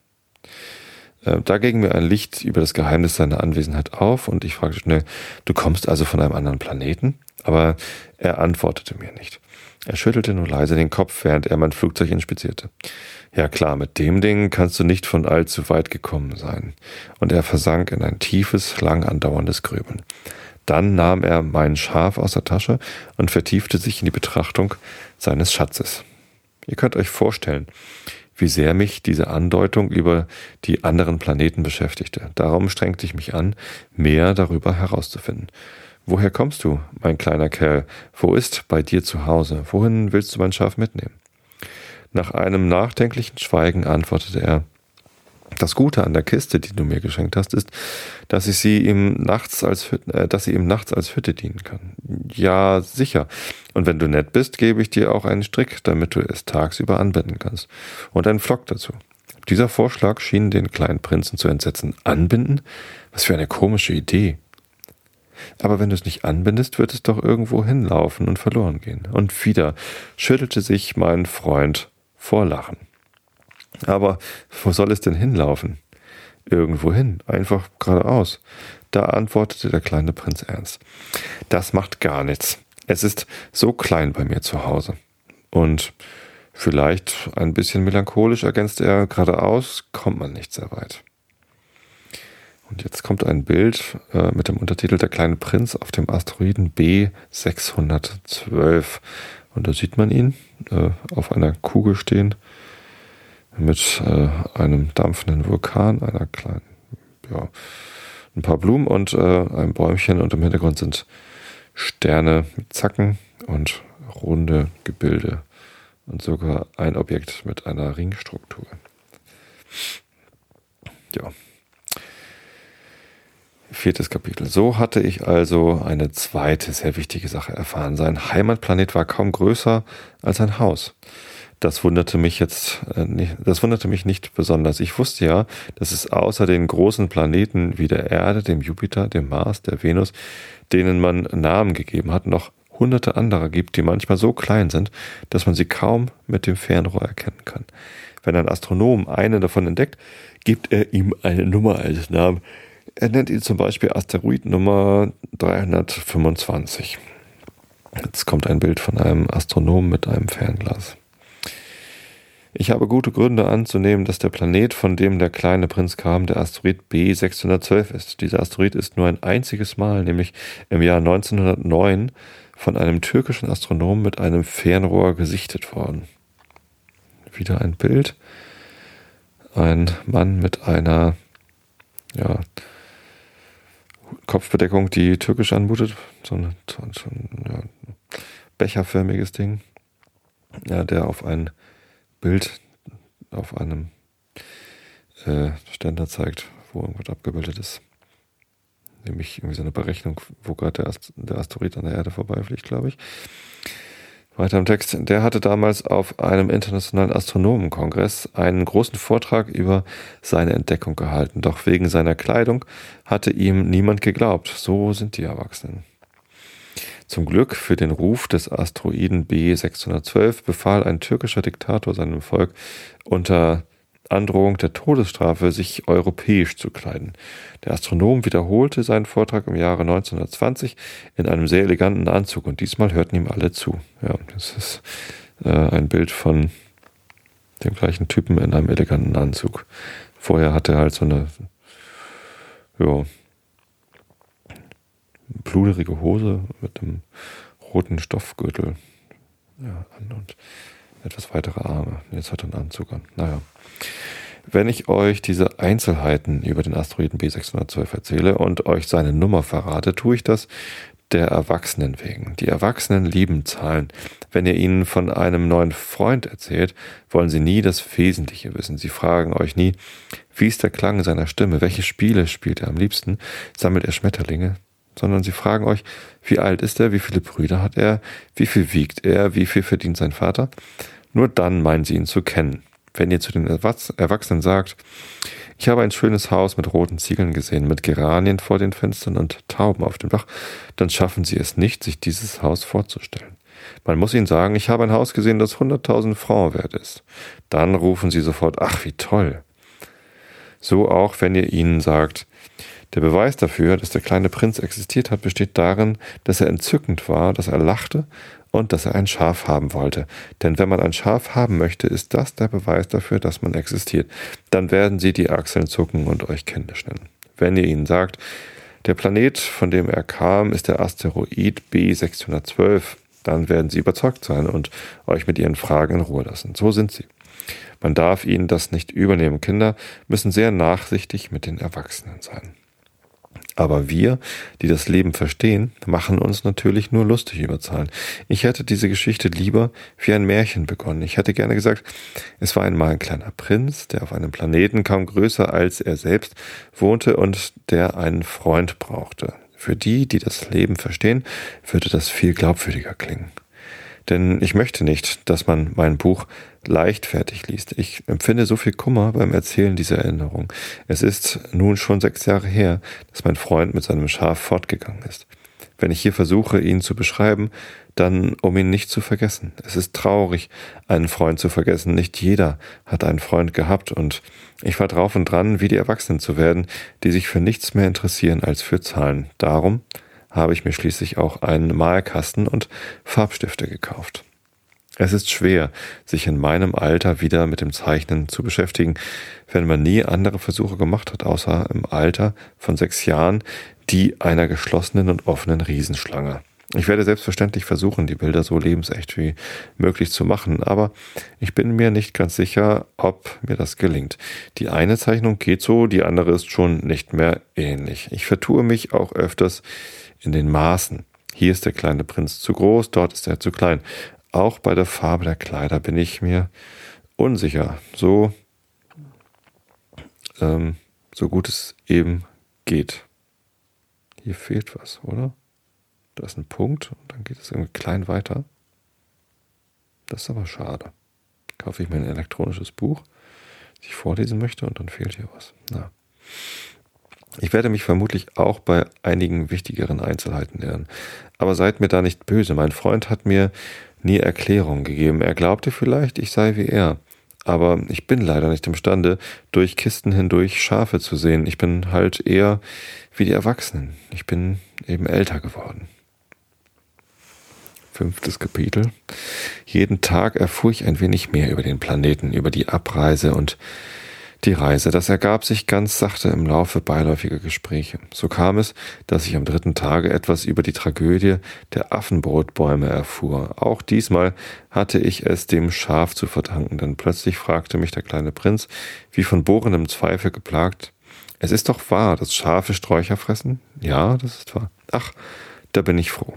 Äh, da ging mir ein Licht über das Geheimnis seiner Anwesenheit auf und ich fragte schnell, du kommst also von einem anderen Planeten? Aber er antwortete mir nicht. Er schüttelte nur leise den Kopf, während er mein Flugzeug inspizierte. Ja klar, mit dem Ding kannst du nicht von allzu weit gekommen sein. Und er versank in ein tiefes, lang andauerndes Grübeln. Dann nahm er meinen Schaf aus der Tasche und vertiefte sich in die Betrachtung seines Schatzes. Ihr könnt euch vorstellen, wie sehr mich diese Andeutung über die anderen Planeten beschäftigte. Darum strengte ich mich an, mehr darüber herauszufinden. Woher kommst du, mein kleiner Kerl? Wo ist bei dir zu Hause? Wohin willst du mein Schaf mitnehmen? Nach einem nachdenklichen Schweigen antwortete er, das Gute an der Kiste, die du mir geschenkt hast, ist, dass ich sie ihm nachts als äh, dass sie ihm nachts als Hütte dienen kann. Ja, sicher. Und wenn du nett bist, gebe ich dir auch einen Strick, damit du es tagsüber anbinden kannst. Und einen Flock dazu. Dieser Vorschlag schien den kleinen Prinzen zu entsetzen. Anbinden? Was für eine komische Idee. Aber wenn du es nicht anbindest, wird es doch irgendwo hinlaufen und verloren gehen. Und wieder schüttelte sich mein Freund vor Lachen. Aber wo soll es denn hinlaufen? Irgendwo hin, einfach geradeaus. Da antwortete der kleine Prinz ernst. Das macht gar nichts. Es ist so klein bei mir zu Hause. Und vielleicht ein bisschen melancholisch ergänzte er, geradeaus kommt man nicht sehr weit. Und jetzt kommt ein Bild äh, mit dem Untertitel Der kleine Prinz auf dem Asteroiden B612. Und da sieht man ihn äh, auf einer Kugel stehen mit äh, einem dampfenden Vulkan, einer kleinen, ja, ein paar Blumen und äh, einem Bäumchen und im Hintergrund sind Sterne mit Zacken und runde Gebilde und sogar ein Objekt mit einer Ringstruktur. Ja, Viertes Kapitel. So hatte ich also eine zweite sehr wichtige Sache erfahren. Sein Heimatplanet war kaum größer als ein Haus. Das wunderte mich jetzt, äh, nicht, das wunderte mich nicht besonders. Ich wusste ja, dass es außer den großen Planeten wie der Erde, dem Jupiter, dem Mars, der Venus, denen man Namen gegeben hat, noch hunderte andere gibt, die manchmal so klein sind, dass man sie kaum mit dem Fernrohr erkennen kann. Wenn ein Astronom einen davon entdeckt, gibt er ihm eine Nummer als Namen er nennt ihn zum Beispiel Asteroid Nummer 325. Jetzt kommt ein Bild von einem Astronomen mit einem Fernglas. Ich habe gute Gründe anzunehmen, dass der Planet, von dem der kleine Prinz kam, der Asteroid B612 ist. Dieser Asteroid ist nur ein einziges Mal, nämlich im Jahr 1909, von einem türkischen Astronomen mit einem Fernrohr gesichtet worden. Wieder ein Bild. Ein Mann mit einer ja, Kopfbedeckung, die türkisch anmutet. So ein, so ein ja, becherförmiges Ding. Ja, der auf ein Bild auf einem äh, Ständer zeigt, wo irgendwas abgebildet ist. Nämlich irgendwie so eine Berechnung, wo gerade der, Ast der Asteroid an der Erde vorbeifliegt, glaube ich. Weiter im Text. Der hatte damals auf einem internationalen Astronomenkongress einen großen Vortrag über seine Entdeckung gehalten. Doch wegen seiner Kleidung hatte ihm niemand geglaubt. So sind die Erwachsenen. Zum Glück für den Ruf des Asteroiden B612 befahl ein türkischer Diktator seinem Volk unter Androhung der Todesstrafe, sich europäisch zu kleiden. Der Astronom wiederholte seinen Vortrag im Jahre 1920 in einem sehr eleganten Anzug und diesmal hörten ihm alle zu. Ja, das ist äh, ein Bild von dem gleichen Typen in einem eleganten Anzug. Vorher hatte er halt so eine ja, pluderige Hose mit einem roten Stoffgürtel ja, an und etwas weitere Arme. Jetzt hat er einen Anzug an. Naja. Wenn ich euch diese Einzelheiten über den Asteroiden B612 erzähle und euch seine Nummer verrate, tue ich das der Erwachsenen wegen. Die Erwachsenen lieben Zahlen. Wenn ihr ihnen von einem neuen Freund erzählt, wollen sie nie das Wesentliche wissen. Sie fragen euch nie, wie ist der Klang seiner Stimme, welche Spiele spielt er am liebsten, sammelt er Schmetterlinge, sondern sie fragen euch, wie alt ist er, wie viele Brüder hat er, wie viel wiegt er, wie viel verdient sein Vater. Nur dann meinen sie ihn zu kennen. Wenn ihr zu den Erwachsenen sagt, ich habe ein schönes Haus mit roten Ziegeln gesehen, mit Geranien vor den Fenstern und Tauben auf dem Dach, dann schaffen sie es nicht, sich dieses Haus vorzustellen. Man muss ihnen sagen, ich habe ein Haus gesehen, das 100.000 Francs wert ist. Dann rufen sie sofort, ach, wie toll. So auch, wenn ihr ihnen sagt, der Beweis dafür, dass der kleine Prinz existiert hat, besteht darin, dass er entzückend war, dass er lachte und dass er ein Schaf haben wollte. Denn wenn man ein Schaf haben möchte, ist das der Beweis dafür, dass man existiert. Dann werden sie die Achseln zucken und euch Kenntnis nennen. Wenn ihr ihnen sagt, der Planet, von dem er kam, ist der Asteroid B612, dann werden sie überzeugt sein und euch mit ihren Fragen in Ruhe lassen. So sind sie. Man darf ihnen das nicht übernehmen. Kinder müssen sehr nachsichtig mit den Erwachsenen sein. Aber wir, die das Leben verstehen, machen uns natürlich nur lustig über Zahlen. Ich hätte diese Geschichte lieber wie ein Märchen begonnen. Ich hätte gerne gesagt, es war einmal ein kleiner Prinz, der auf einem Planeten kaum größer als er selbst wohnte und der einen Freund brauchte. Für die, die das Leben verstehen, würde das viel glaubwürdiger klingen. Denn ich möchte nicht, dass man mein Buch leichtfertig liest. Ich empfinde so viel Kummer beim Erzählen dieser Erinnerung. Es ist nun schon sechs Jahre her, dass mein Freund mit seinem Schaf fortgegangen ist. Wenn ich hier versuche, ihn zu beschreiben, dann um ihn nicht zu vergessen. Es ist traurig, einen Freund zu vergessen. Nicht jeder hat einen Freund gehabt und ich war drauf und dran, wie die Erwachsenen zu werden, die sich für nichts mehr interessieren als für Zahlen. Darum habe ich mir schließlich auch einen Malkasten und Farbstifte gekauft. Es ist schwer, sich in meinem Alter wieder mit dem Zeichnen zu beschäftigen, wenn man nie andere Versuche gemacht hat, außer im Alter von sechs Jahren die einer geschlossenen und offenen Riesenschlange. Ich werde selbstverständlich versuchen, die Bilder so lebensecht wie möglich zu machen, aber ich bin mir nicht ganz sicher, ob mir das gelingt. Die eine Zeichnung geht so, die andere ist schon nicht mehr ähnlich. Ich vertue mich auch öfters in den Maßen. Hier ist der kleine Prinz zu groß, dort ist er zu klein. Auch bei der Farbe der Kleider bin ich mir unsicher, so, ähm, so gut es eben geht. Hier fehlt was, oder? Da ist ein Punkt und dann geht es irgendwie klein weiter. Das ist aber schade. Kaufe ich mir ein elektronisches Buch, das ich vorlesen möchte und dann fehlt hier was. Na. Ich werde mich vermutlich auch bei einigen wichtigeren Einzelheiten irren. Aber seid mir da nicht böse. Mein Freund hat mir nie Erklärung gegeben. Er glaubte vielleicht, ich sei wie er. Aber ich bin leider nicht imstande, durch Kisten hindurch Schafe zu sehen. Ich bin halt eher wie die Erwachsenen. Ich bin eben älter geworden. Fünftes Kapitel. Jeden Tag erfuhr ich ein wenig mehr über den Planeten, über die Abreise und die Reise. Das ergab sich ganz sachte im Laufe beiläufiger Gespräche. So kam es, dass ich am dritten Tage etwas über die Tragödie der Affenbrotbäume erfuhr. Auch diesmal hatte ich es dem Schaf zu verdanken, denn plötzlich fragte mich der kleine Prinz, wie von bohrendem Zweifel geplagt, es ist doch wahr, dass Schafe Sträucher fressen? Ja, das ist wahr. Ach, da bin ich froh.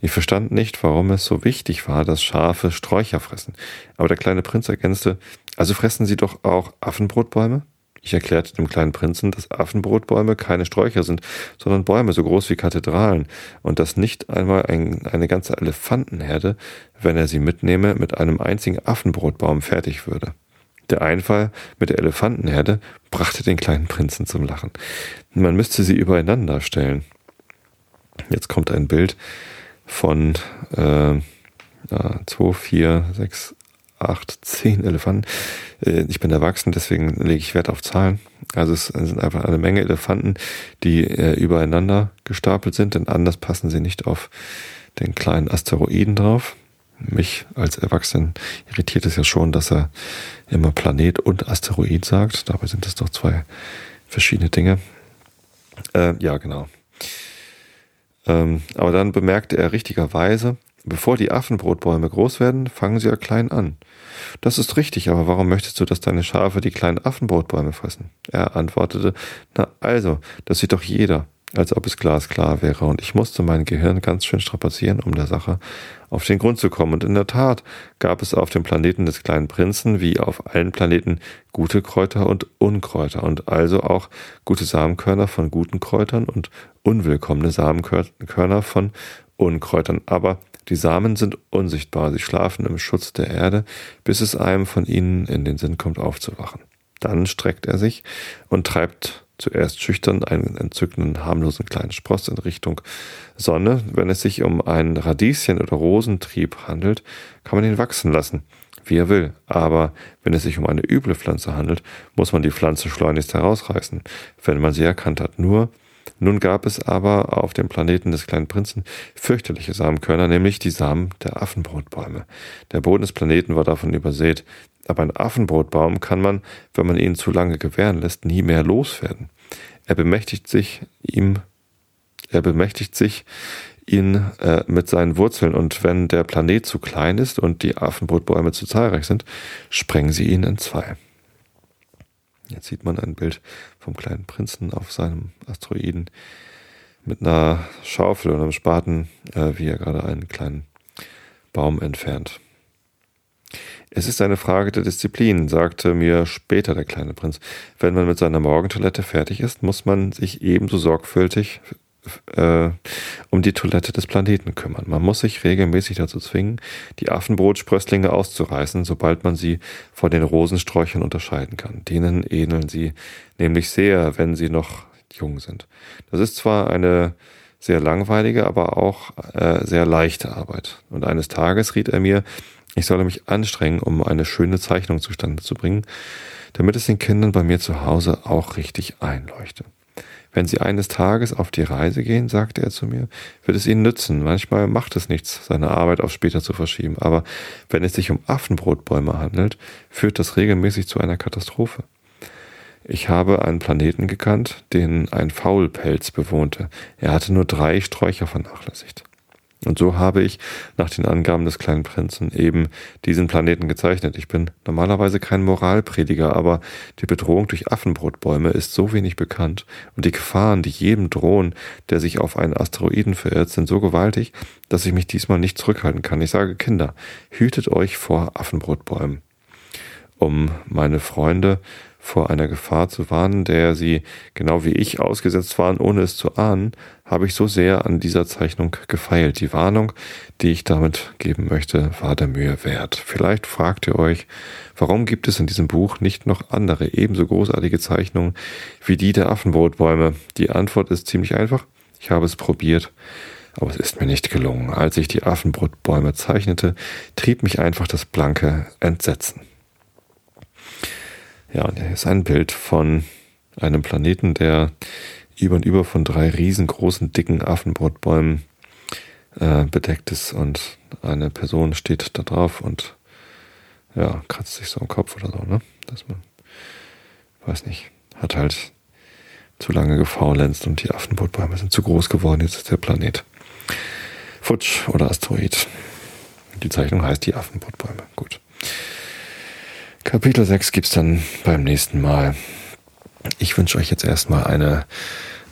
Ich verstand nicht, warum es so wichtig war, dass Schafe Sträucher fressen. Aber der kleine Prinz ergänzte, also fressen sie doch auch Affenbrotbäume? Ich erklärte dem kleinen Prinzen, dass Affenbrotbäume keine Sträucher sind, sondern Bäume so groß wie Kathedralen und dass nicht einmal ein, eine ganze Elefantenherde, wenn er sie mitnehme, mit einem einzigen Affenbrotbaum fertig würde. Der Einfall mit der Elefantenherde brachte den kleinen Prinzen zum Lachen. Man müsste sie übereinander stellen. Jetzt kommt ein Bild von äh, 2, 4, 6, 8, 10 Elefanten. Äh, ich bin erwachsen, deswegen lege ich Wert auf Zahlen. Also es sind einfach eine Menge Elefanten, die äh, übereinander gestapelt sind, denn anders passen sie nicht auf den kleinen Asteroiden drauf. Mich als Erwachsenen irritiert es ja schon, dass er immer Planet und Asteroid sagt. Dabei sind es doch zwei verschiedene Dinge. Äh, ja, genau. Ähm, aber dann bemerkte er richtigerweise, bevor die Affenbrotbäume groß werden, fangen sie ja klein an. Das ist richtig, aber warum möchtest du, dass deine Schafe die kleinen Affenbrotbäume fressen? Er antwortete, na also, das sieht doch jeder als ob es glasklar wäre, und ich musste mein Gehirn ganz schön strapazieren, um der Sache auf den Grund zu kommen. Und in der Tat gab es auf dem Planeten des kleinen Prinzen wie auf allen Planeten gute Kräuter und Unkräuter und also auch gute Samenkörner von guten Kräutern und unwillkommene Samenkörner von Unkräutern. Aber die Samen sind unsichtbar, sie schlafen im Schutz der Erde, bis es einem von ihnen in den Sinn kommt aufzuwachen. Dann streckt er sich und treibt zuerst schüchtern einen entzückenden, harmlosen kleinen Spross in Richtung Sonne. Wenn es sich um einen Radieschen- oder Rosentrieb handelt, kann man ihn wachsen lassen, wie er will. Aber wenn es sich um eine üble Pflanze handelt, muss man die Pflanze schleunigst herausreißen, wenn man sie erkannt hat. Nur nun gab es aber auf dem Planeten des kleinen Prinzen fürchterliche Samenkörner, nämlich die Samen der Affenbrotbäume. Der Boden des Planeten war davon übersät, aber ein Affenbrotbaum kann man, wenn man ihn zu lange gewähren lässt, nie mehr loswerden. Er bemächtigt sich ihm, er bemächtigt sich ihn äh, mit seinen Wurzeln und wenn der Planet zu klein ist und die Affenbrotbäume zu zahlreich sind, sprengen sie ihn in zwei. Jetzt sieht man ein Bild vom kleinen Prinzen auf seinem Asteroiden mit einer Schaufel und einem Spaten, äh, wie er gerade einen kleinen Baum entfernt. Es ist eine Frage der Disziplin, sagte mir später der kleine Prinz. Wenn man mit seiner Morgentoilette fertig ist, muss man sich ebenso sorgfältig äh, um die Toilette des Planeten kümmern. Man muss sich regelmäßig dazu zwingen, die Affenbrotsprösslinge auszureißen, sobald man sie von den Rosensträuchern unterscheiden kann. Denen ähneln sie nämlich sehr, wenn sie noch jung sind. Das ist zwar eine sehr langweilige, aber auch äh, sehr leichte Arbeit. Und eines Tages riet er mir, ich solle mich anstrengen, um eine schöne Zeichnung zustande zu bringen, damit es den Kindern bei mir zu Hause auch richtig einleuchte. Wenn sie eines Tages auf die Reise gehen, sagte er zu mir, wird es ihnen nützen. Manchmal macht es nichts, seine Arbeit auf später zu verschieben. Aber wenn es sich um Affenbrotbäume handelt, führt das regelmäßig zu einer Katastrophe. Ich habe einen Planeten gekannt, den ein Faulpelz bewohnte. Er hatte nur drei Sträucher vernachlässigt. Und so habe ich nach den Angaben des kleinen Prinzen eben diesen Planeten gezeichnet. Ich bin normalerweise kein Moralprediger, aber die Bedrohung durch Affenbrotbäume ist so wenig bekannt und die Gefahren, die jedem drohen, der sich auf einen Asteroiden verirrt, sind so gewaltig, dass ich mich diesmal nicht zurückhalten kann. Ich sage Kinder, hütet euch vor Affenbrotbäumen. Um meine Freunde vor einer Gefahr zu warnen, der sie, genau wie ich, ausgesetzt waren, ohne es zu ahnen, habe ich so sehr an dieser Zeichnung gefeilt. Die Warnung, die ich damit geben möchte, war der Mühe wert. Vielleicht fragt ihr euch, warum gibt es in diesem Buch nicht noch andere ebenso großartige Zeichnungen wie die der Affenbrotbäume? Die Antwort ist ziemlich einfach. Ich habe es probiert, aber es ist mir nicht gelungen. Als ich die Affenbrotbäume zeichnete, trieb mich einfach das blanke Entsetzen. Ja, und hier ist ein Bild von einem Planeten, der über und über von drei riesengroßen, dicken Affenbrotbäumen äh, bedeckt ist und eine Person steht da drauf und ja, kratzt sich so am Kopf oder so, ne? Dass man, weiß nicht, hat halt zu lange gefaulenzt und die Affenbrotbäume sind zu groß geworden, jetzt ist der Planet futsch oder Asteroid. Die Zeichnung heißt die Affenbrotbäume. Gut. Kapitel 6 gibt's dann beim nächsten Mal. Ich wünsche euch jetzt erstmal eine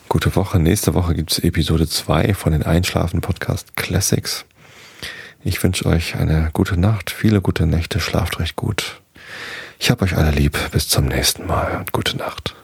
gute Woche. Nächste Woche gibt's Episode 2 von den Einschlafen Podcast Classics. Ich wünsche euch eine gute Nacht, viele gute Nächte, schlaft recht gut. Ich hab euch alle lieb. Bis zum nächsten Mal und gute Nacht.